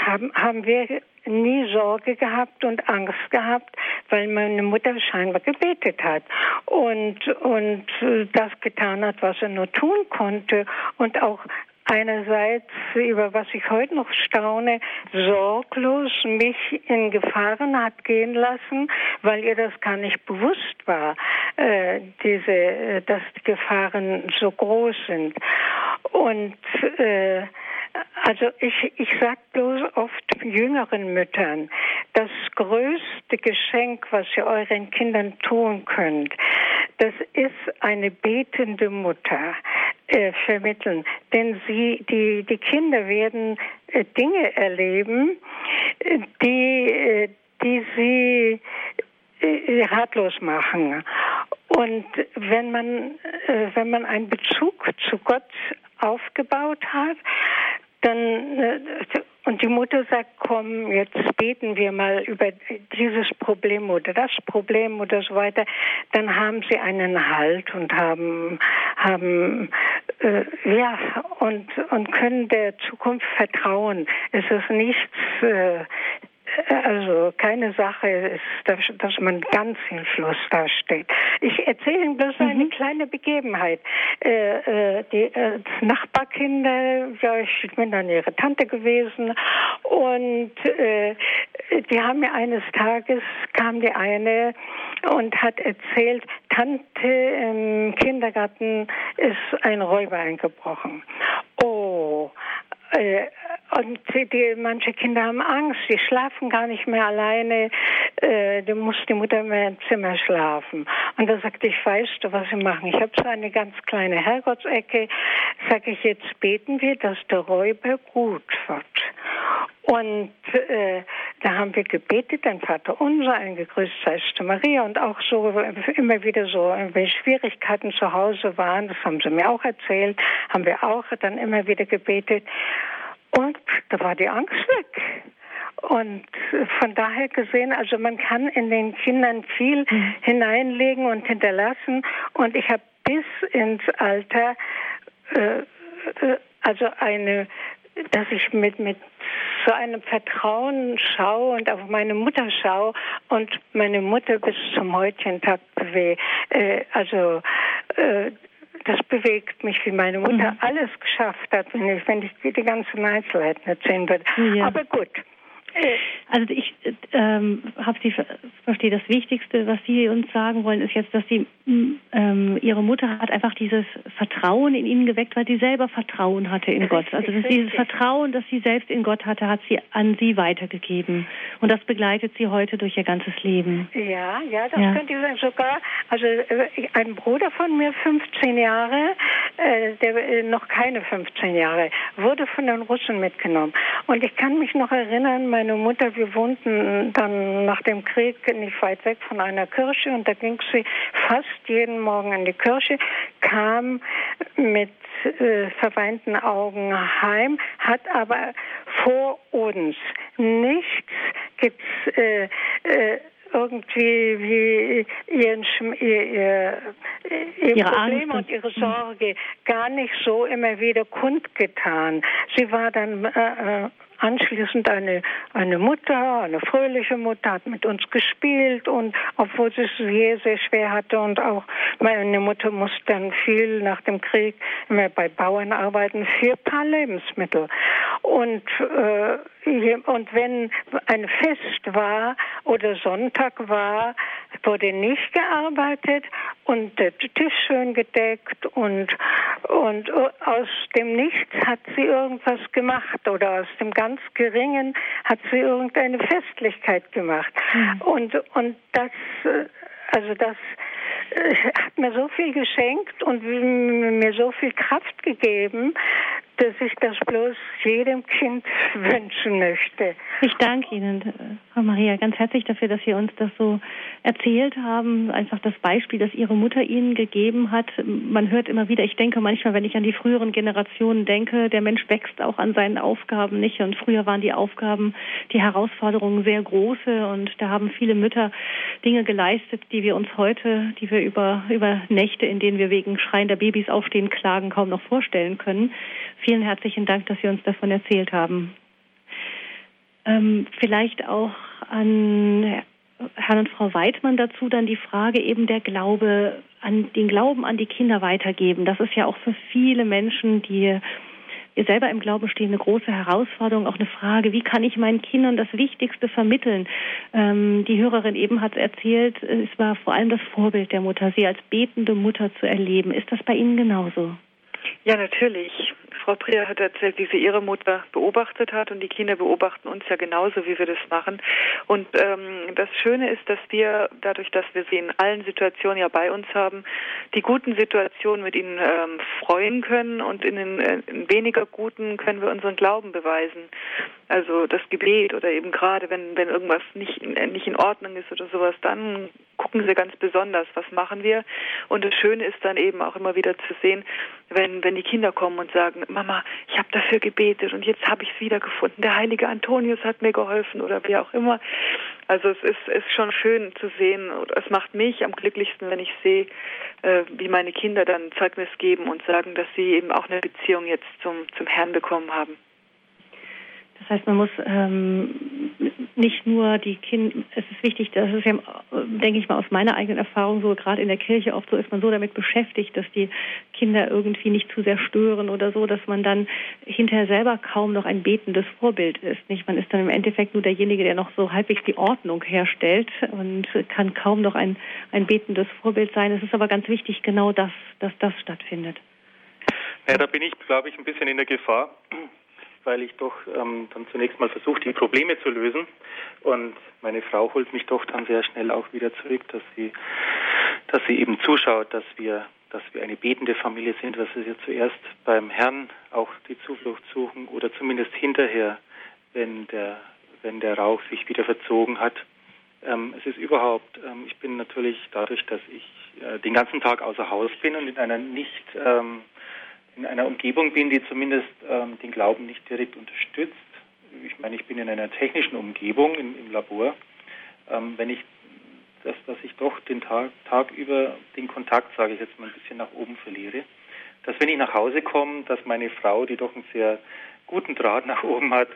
haben, haben wir nie Sorge gehabt und Angst gehabt, weil meine Mutter scheinbar gebetet hat. Und, und das getan hat, was er nur tun konnte und auch einerseits, über was ich heute noch staune, sorglos mich in Gefahren hat gehen lassen, weil ihr das gar nicht bewusst war, äh, diese, äh, dass die Gefahren so groß sind. Und äh, also ich, ich sage bloß oft jüngeren Müttern, das größte Geschenk, was ihr euren Kindern tun könnt, das ist eine betende Mutter äh, vermitteln. Denn sie, die, die Kinder werden äh, Dinge erleben, äh, die, die sie ratlos machen. Und wenn man, wenn man einen Bezug zu Gott aufgebaut hat, dann und die Mutter sagt, komm, jetzt beten wir mal über dieses Problem oder das Problem oder so weiter, dann haben sie einen Halt und haben haben äh, ja und und können der Zukunft vertrauen. Es ist nichts äh, also keine Sache ist, dass, dass man ganz hilflos dasteht. Ich erzähle Ihnen bloß mhm. eine kleine Begebenheit. Äh, äh, die äh, Nachbarkinder, ja, ich bin dann ihre Tante gewesen und äh, die haben mir eines Tages kam die eine und hat erzählt, Tante im Kindergarten ist ein Räuber eingebrochen. Oh, äh, und die, manche Kinder haben Angst, die schlafen gar nicht mehr alleine, äh, da muss die Mutter mehr im Zimmer schlafen. Und da sagte ich, weißt du, was sie machen? Ich habe so eine ganz kleine Herrgottsecke, sage ich, jetzt beten wir, dass der Räuber gut wird. Und äh, da haben wir gebetet, ein Vater unser, ein gegrüßt seist du Maria und auch so immer wieder so, wenn Schwierigkeiten zu Hause waren, das haben sie mir auch erzählt, haben wir auch dann immer wieder gebetet. Und da war die Angst weg. Und von daher gesehen, also man kann in den Kindern viel mhm. hineinlegen und hinterlassen. Und ich habe bis ins Alter, äh also eine, dass ich mit, mit so einem Vertrauen schaue und auf meine Mutter schaue und meine Mutter bis zum heutigen Tag bewegt. Äh, also äh, das bewegt mich, wie meine Mutter mhm. alles geschafft hat, wenn ich, wenn ich die ganzen Einzelheiten erzählen würde. Ja. Aber gut. Also ich ähm, habe Sie verstehe das Wichtigste, was Sie uns sagen wollen, ist jetzt, dass Sie ähm, Ihre Mutter hat einfach dieses Vertrauen in Ihnen geweckt, weil sie selber Vertrauen hatte in richtig, Gott. Also dieses Vertrauen, das sie selbst in Gott hatte, hat sie an Sie weitergegeben und das begleitet Sie heute durch Ihr ganzes Leben. Ja, ja, das ja. könnte ich sagen. Sogar, also äh, ein Bruder von mir, 15 Jahre, äh, der äh, noch keine 15 Jahre, wurde von den Russen mitgenommen und ich kann mich noch erinnern, mein meine Mutter, wir wohnten dann nach dem Krieg nicht weit weg von einer Kirche und da ging sie fast jeden Morgen in die Kirche, kam mit äh, verweinten Augen heim, hat aber vor uns nichts gibt's äh, äh, irgendwie wie ihren, ihr, ihr, ihr ihre Problem Angst. und ihre Sorge gar nicht so immer wieder kundgetan. Sie war dann äh, äh anschließend eine, eine Mutter, eine fröhliche Mutter, hat mit uns gespielt und obwohl sie es sehr, sehr schwer hatte und auch meine Mutter musste dann viel nach dem Krieg immer bei Bauern arbeiten für ein paar Lebensmittel. Und, äh, und wenn ein Fest war oder Sonntag war, wurde nicht gearbeitet und der Tisch schön gedeckt und, und aus dem Nichts hat sie irgendwas gemacht oder aus dem ganz Geringen hat sie irgendeine Festlichkeit gemacht. Mhm. Und, und das, also das äh, hat mir so viel geschenkt und mir so viel Kraft gegeben, dass ich das bloß jedem Kind wünschen möchte. Ich danke Ihnen, Frau Maria, ganz herzlich dafür, dass Sie uns das so erzählt haben. Einfach das Beispiel, das Ihre Mutter Ihnen gegeben hat. Man hört immer wieder, ich denke manchmal, wenn ich an die früheren Generationen denke, der Mensch wächst auch an seinen Aufgaben nicht. Und früher waren die Aufgaben, die Herausforderungen sehr große. Und da haben viele Mütter Dinge geleistet, die wir uns heute, die wir über, über Nächte, in denen wir wegen schreiender Babys aufstehen, klagen, kaum noch vorstellen können. Vielen herzlichen Dank, dass Sie uns davon erzählt haben. Ähm, vielleicht auch an Herrn und Frau Weidmann dazu dann die Frage eben der Glaube an den Glauben an die Kinder weitergeben. Das ist ja auch für viele Menschen, die selber im Glauben stehen, eine große Herausforderung, auch eine Frage, wie kann ich meinen Kindern das Wichtigste vermitteln? Ähm, die Hörerin eben hat erzählt, es war vor allem das Vorbild der Mutter, sie als betende Mutter zu erleben. Ist das bei Ihnen genauso? Ja, natürlich. Frau Prier hat erzählt, wie sie ihre Mutter beobachtet hat und die Kinder beobachten uns ja genauso, wie wir das machen. Und ähm, das Schöne ist, dass wir dadurch, dass wir sie in allen Situationen ja bei uns haben, die guten Situationen mit ihnen ähm, freuen können und in den äh, in weniger guten können wir unseren Glauben beweisen. Also das Gebet oder eben gerade, wenn, wenn irgendwas nicht, nicht in Ordnung ist oder sowas, dann gucken sie ganz besonders, was machen wir. Und das Schöne ist dann eben auch immer wieder zu sehen, wenn, wenn die Kinder kommen und sagen, Mama, ich habe dafür gebetet und jetzt habe ich es wiedergefunden. Der heilige Antonius hat mir geholfen oder wie auch immer. Also es ist, ist schon schön zu sehen. Es macht mich am glücklichsten, wenn ich sehe, äh, wie meine Kinder dann Zeugnis geben und sagen, dass sie eben auch eine Beziehung jetzt zum, zum Herrn bekommen haben. Das heißt, man muss ähm, nicht nur die Kinder, es ist wichtig, das ist ja, denke ich mal, aus meiner eigenen Erfahrung so, gerade in der Kirche oft so ist man so damit beschäftigt, dass die Kinder irgendwie nicht zu sehr stören oder so, dass man dann hinterher selber kaum noch ein betendes Vorbild ist. Nicht? Man ist dann im Endeffekt nur derjenige, der noch so halbwegs die Ordnung herstellt und kann kaum noch ein, ein betendes Vorbild sein. Es ist aber ganz wichtig, genau das, dass das stattfindet. Ja, da bin ich, glaube ich, ein bisschen in der Gefahr weil ich doch ähm, dann zunächst mal versuche, die Probleme zu lösen. Und meine Frau holt mich doch dann sehr schnell auch wieder zurück, dass sie, dass sie eben zuschaut, dass wir, dass wir eine betende Familie sind, dass wir zuerst beim Herrn auch die Zuflucht suchen oder zumindest hinterher, wenn der, wenn der Rauch sich wieder verzogen hat. Ähm, es ist überhaupt, ähm, ich bin natürlich dadurch, dass ich äh, den ganzen Tag außer Haus bin und in einer nicht ähm, in einer Umgebung bin, die zumindest ähm, den Glauben nicht direkt unterstützt. Ich meine, ich bin in einer technischen Umgebung im, im Labor. Ähm, wenn ich dass, dass ich doch den Tag, Tag über den Kontakt, sage ich jetzt mal, ein bisschen nach oben verliere. Dass wenn ich nach Hause komme, dass meine Frau, die doch einen sehr guten Draht nach oben hat,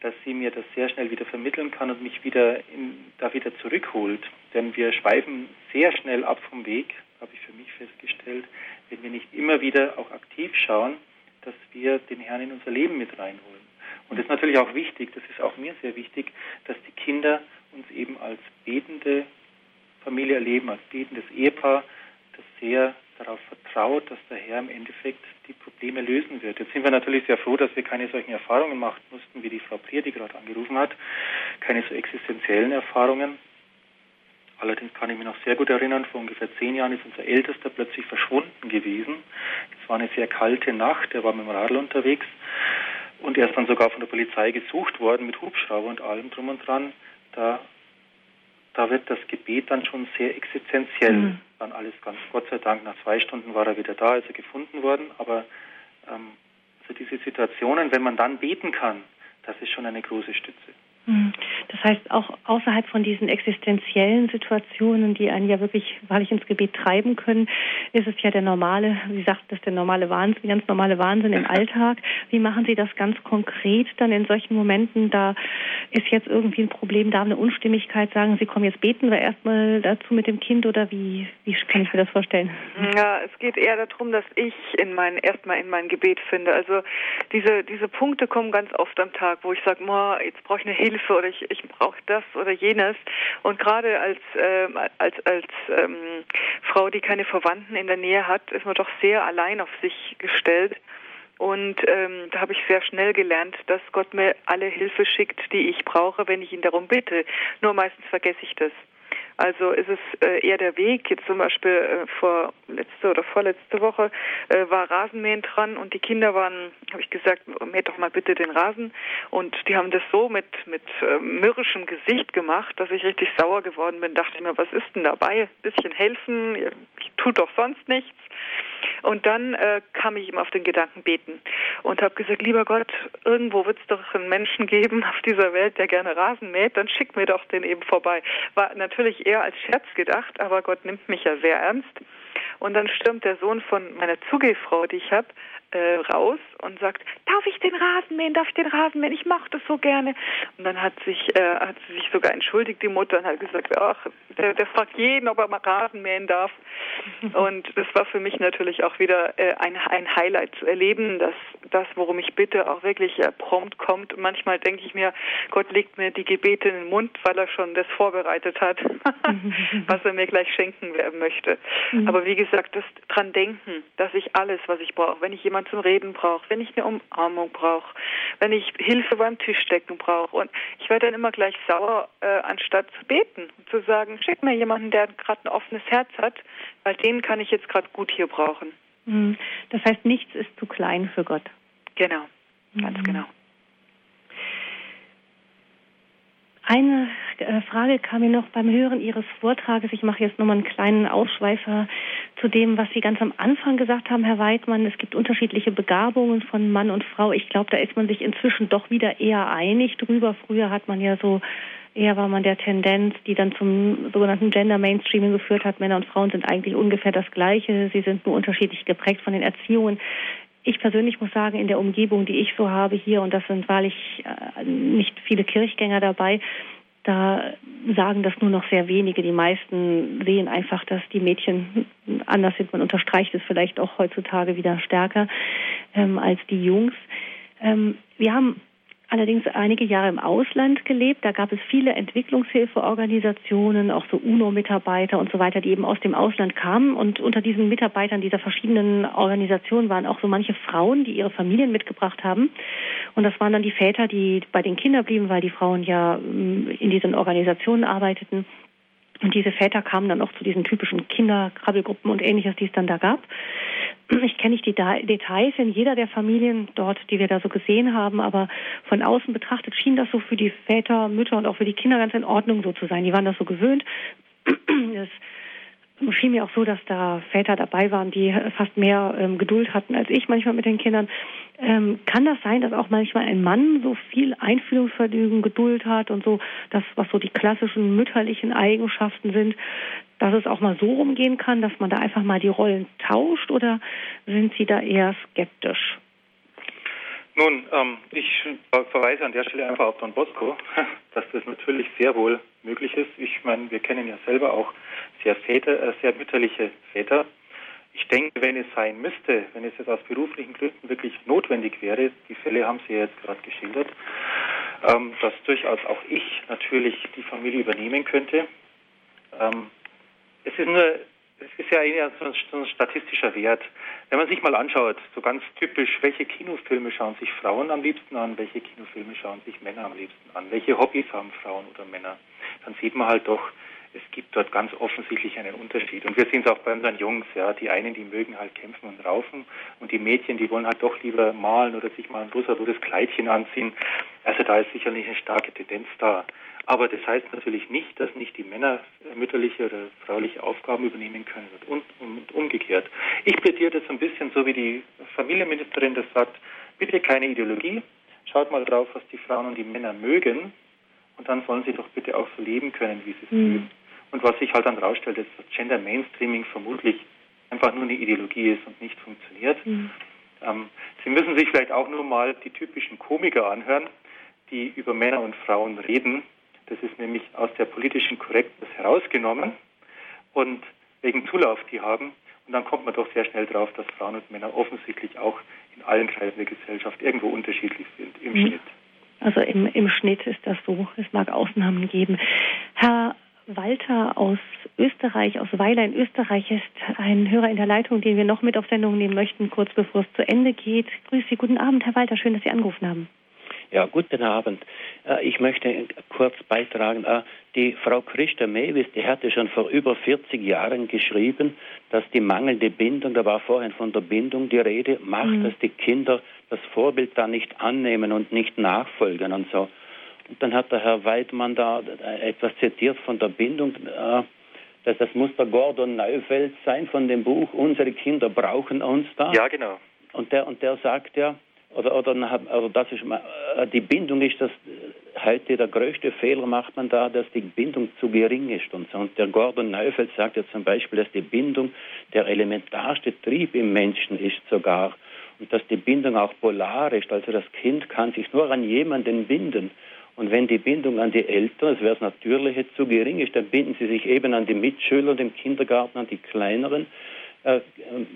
dass sie mir das sehr schnell wieder vermitteln kann und mich wieder in, da wieder zurückholt. Denn wir schweifen sehr schnell ab vom Weg, habe ich für mich festgestellt, wenn wir nicht immer wieder auch aktiv schauen, dass wir den Herrn in unser Leben mit reinholen. Und das ist natürlich auch wichtig, das ist auch mir sehr wichtig, dass die Kinder uns eben als betende Familie erleben, als betendes Ehepaar, das sehr darauf vertraut, dass der Herr im Endeffekt die Probleme lösen wird. Jetzt sind wir natürlich sehr froh, dass wir keine solchen Erfahrungen machen mussten, wie die Frau Prier, die gerade angerufen hat, keine so existenziellen Erfahrungen. Allerdings kann ich mich noch sehr gut erinnern, vor ungefähr zehn Jahren ist unser Ältester plötzlich verschwunden gewesen. Es war eine sehr kalte Nacht, er war mit dem Radl unterwegs und er ist dann sogar von der Polizei gesucht worden mit Hubschrauber und allem drum und dran. Da da wird das Gebet dann schon sehr existenziell. Mhm. Dann alles ganz Gott sei Dank, nach zwei Stunden war er wieder da, ist er gefunden worden. Aber ähm, also diese Situationen, wenn man dann beten kann, das ist schon eine große Stütze. Mhm. Das heißt, auch außerhalb von diesen existenziellen Situationen, die einen ja wirklich wahrlich ins Gebet treiben können, ist es ja der normale, wie sagt das, der normale Wahnsinn, ganz normale Wahnsinn im Alltag. Wie machen Sie das ganz konkret dann in solchen Momenten? Da ist jetzt irgendwie ein Problem, da eine Unstimmigkeit, sagen Sie, kommen jetzt beten wir erstmal dazu mit dem Kind oder wie, wie kann ich mir das vorstellen? Ja, es geht eher darum, dass ich in mein, erstmal in mein Gebet finde. Also diese, diese Punkte kommen ganz oft am Tag, wo ich sage, jetzt brauche ich eine Hilfe Hilfe oder ich, ich brauche das oder jenes. Und gerade als, äh, als, als ähm, Frau, die keine Verwandten in der Nähe hat, ist man doch sehr allein auf sich gestellt. Und ähm, da habe ich sehr schnell gelernt, dass Gott mir alle Hilfe schickt, die ich brauche, wenn ich ihn darum bitte. Nur meistens vergesse ich das. Also ist es äh, eher der Weg. Jetzt zum Beispiel äh, vor letzte oder vorletzte Woche äh, war Rasenmähen dran und die Kinder waren, habe ich gesagt, mäht doch mal bitte den Rasen. Und die haben das so mit mit äh, mürrischem Gesicht gemacht, dass ich richtig sauer geworden bin. Dachte mir, was ist denn dabei? Ein bisschen helfen, ich tue doch sonst nichts. Und dann äh, kam ich ihm auf den Gedanken beten und habe gesagt, lieber Gott, irgendwo wird es doch einen Menschen geben auf dieser Welt, der gerne Rasen mäht, dann schick mir doch den eben vorbei. War natürlich eher als Scherz gedacht, aber Gott nimmt mich ja sehr ernst. Und dann stürmt der Sohn von meiner Zugehfrau, die ich habe, äh, raus und sagt, darf ich den Rasen mähen, darf ich den Rasen mähen, ich mache das so gerne. Und dann hat sich, äh, hat sie sich sogar entschuldigt, die Mutter, und hat gesagt, ach, der, der fragt jeden, ob er mal Rasen mähen darf. und das war für mich natürlich auch wieder äh, ein, ein Highlight zu erleben, dass das, worum ich bitte, auch wirklich äh, prompt kommt. Und manchmal denke ich mir, Gott legt mir die Gebete in den Mund, weil er schon das vorbereitet hat, was er mir gleich schenken werden möchte. Mhm. Aber wie gesagt, das dran denken, dass ich alles, was ich brauche, wenn ich jemand jemand zum Reden brauche, wenn ich eine Umarmung brauche, wenn ich Hilfe beim Tischdecken brauche. Und ich werde dann immer gleich sauer, äh, anstatt zu beten und zu sagen, schick mir jemanden, der gerade ein offenes Herz hat, weil den kann ich jetzt gerade gut hier brauchen. Mhm. Das heißt, nichts ist zu klein für Gott. Genau, ganz mhm. genau. Eine äh, Frage kam mir noch beim Hören Ihres Vortrages. Ich mache jetzt nochmal einen kleinen Ausschweifer zu dem, was Sie ganz am Anfang gesagt haben, Herr Weidmann. Es gibt unterschiedliche Begabungen von Mann und Frau. Ich glaube, da ist man sich inzwischen doch wieder eher einig drüber. Früher hat man ja so eher war man der Tendenz, die dann zum sogenannten Gender Mainstreaming geführt hat. Männer und Frauen sind eigentlich ungefähr das Gleiche. Sie sind nur unterschiedlich geprägt von den Erziehungen. Ich persönlich muss sagen, in der Umgebung, die ich so habe hier, und das sind wahrlich äh, nicht viele Kirchgänger dabei, da sagen das nur noch sehr wenige. Die meisten sehen einfach, dass die Mädchen anders sind. Man unterstreicht es vielleicht auch heutzutage wieder stärker ähm, als die Jungs. Ähm, wir haben allerdings einige Jahre im Ausland gelebt. Da gab es viele Entwicklungshilfeorganisationen, auch so UNO-Mitarbeiter und so weiter, die eben aus dem Ausland kamen. Und unter diesen Mitarbeitern dieser verschiedenen Organisationen waren auch so manche Frauen, die ihre Familien mitgebracht haben. Und das waren dann die Väter, die bei den Kindern blieben, weil die Frauen ja mm, in diesen Organisationen arbeiteten. Und diese Väter kamen dann auch zu diesen typischen Kinderkrabbelgruppen und ähnliches, die es dann da gab. Ich kenne nicht die Details in jeder der Familien dort, die wir da so gesehen haben, aber von außen betrachtet schien das so für die Väter, Mütter und auch für die Kinder ganz in Ordnung so zu sein. Die waren das so gewöhnt. Das schien mir auch so, dass da Väter dabei waren, die fast mehr ähm, Geduld hatten als ich manchmal mit den Kindern. Ähm, kann das sein, dass auch manchmal ein Mann so viel Einfühlungsvergnügen, Geduld hat und so, das, was so die klassischen mütterlichen Eigenschaften sind, dass es auch mal so rumgehen kann, dass man da einfach mal die Rollen tauscht oder sind Sie da eher skeptisch? Nun, ähm, ich verweise an der Stelle einfach auf Don Bosco, dass das natürlich sehr wohl möglich ist. Ich meine, wir kennen ja selber auch sehr Väter, äh, sehr mütterliche Väter. Ich denke, wenn es sein müsste, wenn es jetzt aus beruflichen Gründen wirklich notwendig wäre, die Fälle haben Sie ja jetzt gerade geschildert, ähm, dass durchaus auch ich natürlich die Familie übernehmen könnte. Ähm, es ist nur es ist ja eher so ein, so ein, statistischer Wert. Wenn man sich mal anschaut, so ganz typisch, welche Kinofilme schauen sich Frauen am liebsten an, welche Kinofilme schauen sich Männer am liebsten an, welche Hobbys haben Frauen oder Männer, dann sieht man halt doch, es gibt dort ganz offensichtlich einen Unterschied. Und wir sehen es auch bei unseren Jungs, ja. Die einen, die mögen halt kämpfen und raufen und die Mädchen, die wollen halt doch lieber malen oder sich mal ein rosa-rotes Kleidchen anziehen. Also da ist sicherlich eine starke Tendenz da. Aber das heißt natürlich nicht, dass nicht die Männer mütterliche oder frauliche Aufgaben übernehmen können und, und umgekehrt. Ich plädiere das ein bisschen so wie die Familienministerin das sagt, bitte keine Ideologie, schaut mal drauf, was die Frauen und die Männer mögen und dann sollen sie doch bitte auch so leben können, wie sie es mhm. mögen. Und was sich halt dann rausstellt, ist, dass Gender Mainstreaming vermutlich einfach nur eine Ideologie ist und nicht funktioniert. Mhm. Ähm, sie müssen sich vielleicht auch nur mal die typischen Komiker anhören, die über Männer und Frauen reden das ist nämlich aus der politischen Korrektness herausgenommen und wegen Zulauf die haben. Und dann kommt man doch sehr schnell drauf, dass Frauen und Männer offensichtlich auch in allen Kreisen der Gesellschaft irgendwo unterschiedlich sind im mhm. Schnitt. Also im, im Schnitt ist das so. Es mag Ausnahmen geben. Herr Walter aus Österreich, aus Weiler in Österreich, ist ein Hörer in der Leitung, den wir noch mit auf Sendung nehmen möchten, kurz bevor es zu Ende geht. Grüß Sie, guten Abend, Herr Walter, schön, dass Sie angerufen haben. Ja, guten Abend. Äh, ich möchte kurz beitragen. Äh, die Frau Christa Mewis, die hatte schon vor über 40 Jahren geschrieben, dass die mangelnde Bindung, da war vorhin von der Bindung die Rede, macht, mhm. dass die Kinder das Vorbild da nicht annehmen und nicht nachfolgen und so. Und dann hat der Herr Weidmann da etwas zitiert von der Bindung. Äh, dass das muss der Gordon Neufeld sein von dem Buch Unsere Kinder brauchen uns da. Ja, genau. Und der, und der sagt ja, oder, oder, oder das ist, äh, die Bindung ist das äh, heute der größte Fehler macht man da, dass die Bindung zu gering ist und. Und der Gordon Neufeld sagt ja zum Beispiel, dass die Bindung der elementarste Trieb im Menschen ist sogar und dass die Bindung auch polar ist. Also das Kind kann sich nur an jemanden binden. Und wenn die Bindung an die Eltern, das wäre das Natürliche, zu gering ist, dann binden sie sich eben an die Mitschüler im Kindergarten, an die kleineren äh,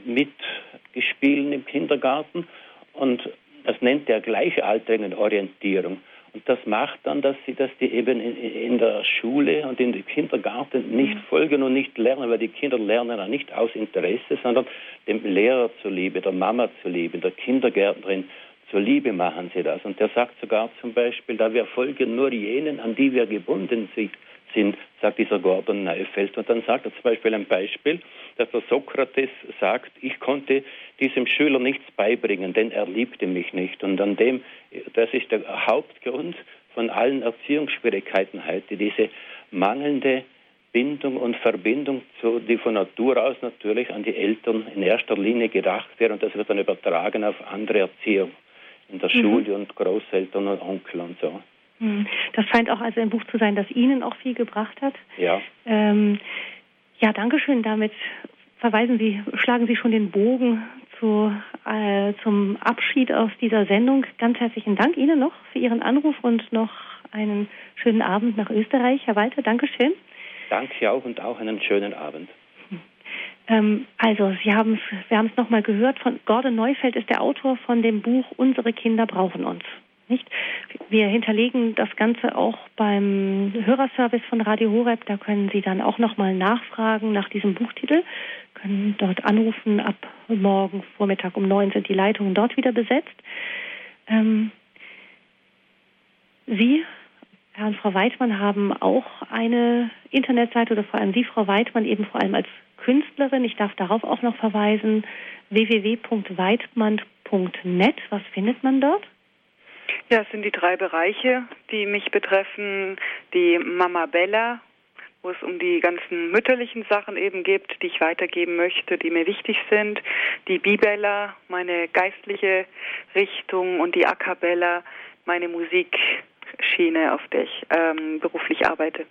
Mitgespielen im Kindergarten. Und das nennt der gleichaltrigen Orientierung. Und das macht dann, dass sie, dass die eben in, in, der Schule und in dem Kindergarten nicht mhm. folgen und nicht lernen, weil die Kinder lernen ja nicht aus Interesse, sondern dem Lehrer zuliebe, der Mama zuliebe, der Kindergärtnerin zuliebe machen sie das. Und der sagt sogar zum Beispiel, da wir folgen nur jenen, an die wir gebunden sind, sind, sagt dieser Gordon Neufeld. Und dann sagt er zum Beispiel ein Beispiel, dass der Sokrates sagt, ich konnte diesem Schüler nichts beibringen, denn er liebte mich nicht. Und an dem, das ist der Hauptgrund von allen Erziehungsschwierigkeiten heute, diese mangelnde Bindung und Verbindung, zu, die von Natur aus natürlich an die Eltern in erster Linie gedacht wird und das wird dann übertragen auf andere Erziehung in der mhm. Schule und Großeltern und Onkel und so. Hm. Das scheint auch also ein Buch zu sein, das Ihnen auch viel gebracht hat. Ja. Ähm, ja, danke schön. Damit verweisen Sie, schlagen Sie schon den Bogen zu, äh, zum Abschied aus dieser Sendung. Ganz herzlichen Dank Ihnen noch für Ihren Anruf und noch einen schönen Abend nach Österreich. Herr Walter, danke schön. Danke auch und auch einen schönen Abend. Ähm, also, Sie haben wir haben es nochmal gehört, von Gordon Neufeld ist der Autor von dem Buch Unsere Kinder brauchen uns. Nicht? Wir hinterlegen das Ganze auch beim Hörerservice von Radio Horeb. Da können Sie dann auch nochmal nachfragen nach diesem Buchtitel, können dort anrufen. Ab morgen Vormittag um neun sind die Leitungen dort wieder besetzt. Ähm, Sie, Herr und Frau Weidmann, haben auch eine Internetseite oder vor allem Sie, Frau Weidmann, eben vor allem als Künstlerin. Ich darf darauf auch noch verweisen, www.weidmann.net. Was findet man dort? Ja, es sind die drei Bereiche, die mich betreffen. Die Mama Bella, wo es um die ganzen mütterlichen Sachen eben geht, die ich weitergeben möchte, die mir wichtig sind. Die Bibella, meine geistliche Richtung und die A Cappella, meine Musikschiene, auf der ich ähm, beruflich arbeite.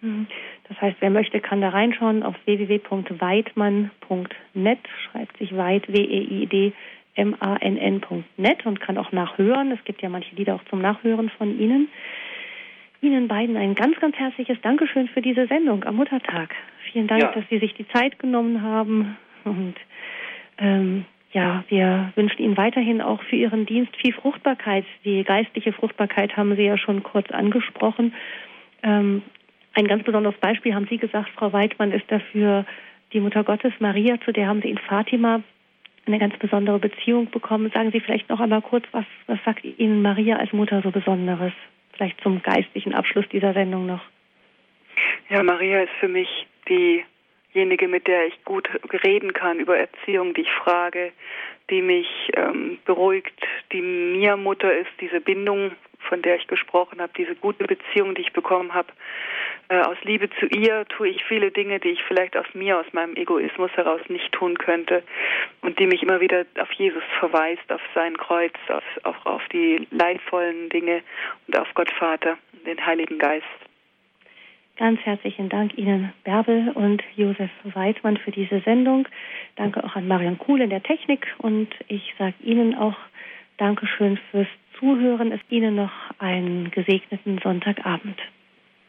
Mhm. Das heißt, wer möchte, kann da reinschauen auf www.weidmann.net, schreibt sich weit, W-E-I-D, M-A-N-N.net und kann auch nachhören. Es gibt ja manche Lieder auch zum Nachhören von Ihnen. Ihnen beiden ein ganz, ganz herzliches Dankeschön für diese Sendung am Muttertag. Vielen Dank, ja. dass Sie sich die Zeit genommen haben. Und ähm, ja, wir wünschen Ihnen weiterhin auch für Ihren Dienst viel Fruchtbarkeit. Die geistliche Fruchtbarkeit haben Sie ja schon kurz angesprochen. Ähm, ein ganz besonderes Beispiel haben Sie gesagt, Frau Weidmann, ist dafür die Mutter Gottes Maria, zu der haben Sie in Fatima eine ganz besondere Beziehung bekommen. Sagen Sie vielleicht noch einmal kurz, was, was sagt Ihnen Maria als Mutter so Besonderes? Vielleicht zum geistlichen Abschluss dieser Sendung noch. Ja, Maria ist für mich diejenige, mit der ich gut reden kann über Erziehung, die ich frage, die mich ähm, beruhigt, die mir Mutter ist, diese Bindung, von der ich gesprochen habe, diese gute Beziehung, die ich bekommen habe. Äh, aus Liebe zu ihr tue ich viele Dinge, die ich vielleicht aus mir, aus meinem Egoismus heraus nicht tun könnte und die mich immer wieder auf Jesus verweist, auf sein Kreuz, auf, auf, auf die leidvollen Dinge und auf Gott Vater, den Heiligen Geist. Ganz herzlichen Dank Ihnen, Bärbel und Josef Weidmann, für diese Sendung. Danke auch an Marion Kuhl in der Technik und ich sage Ihnen auch Dankeschön fürs Zuhören. Es Ihnen noch einen gesegneten Sonntagabend.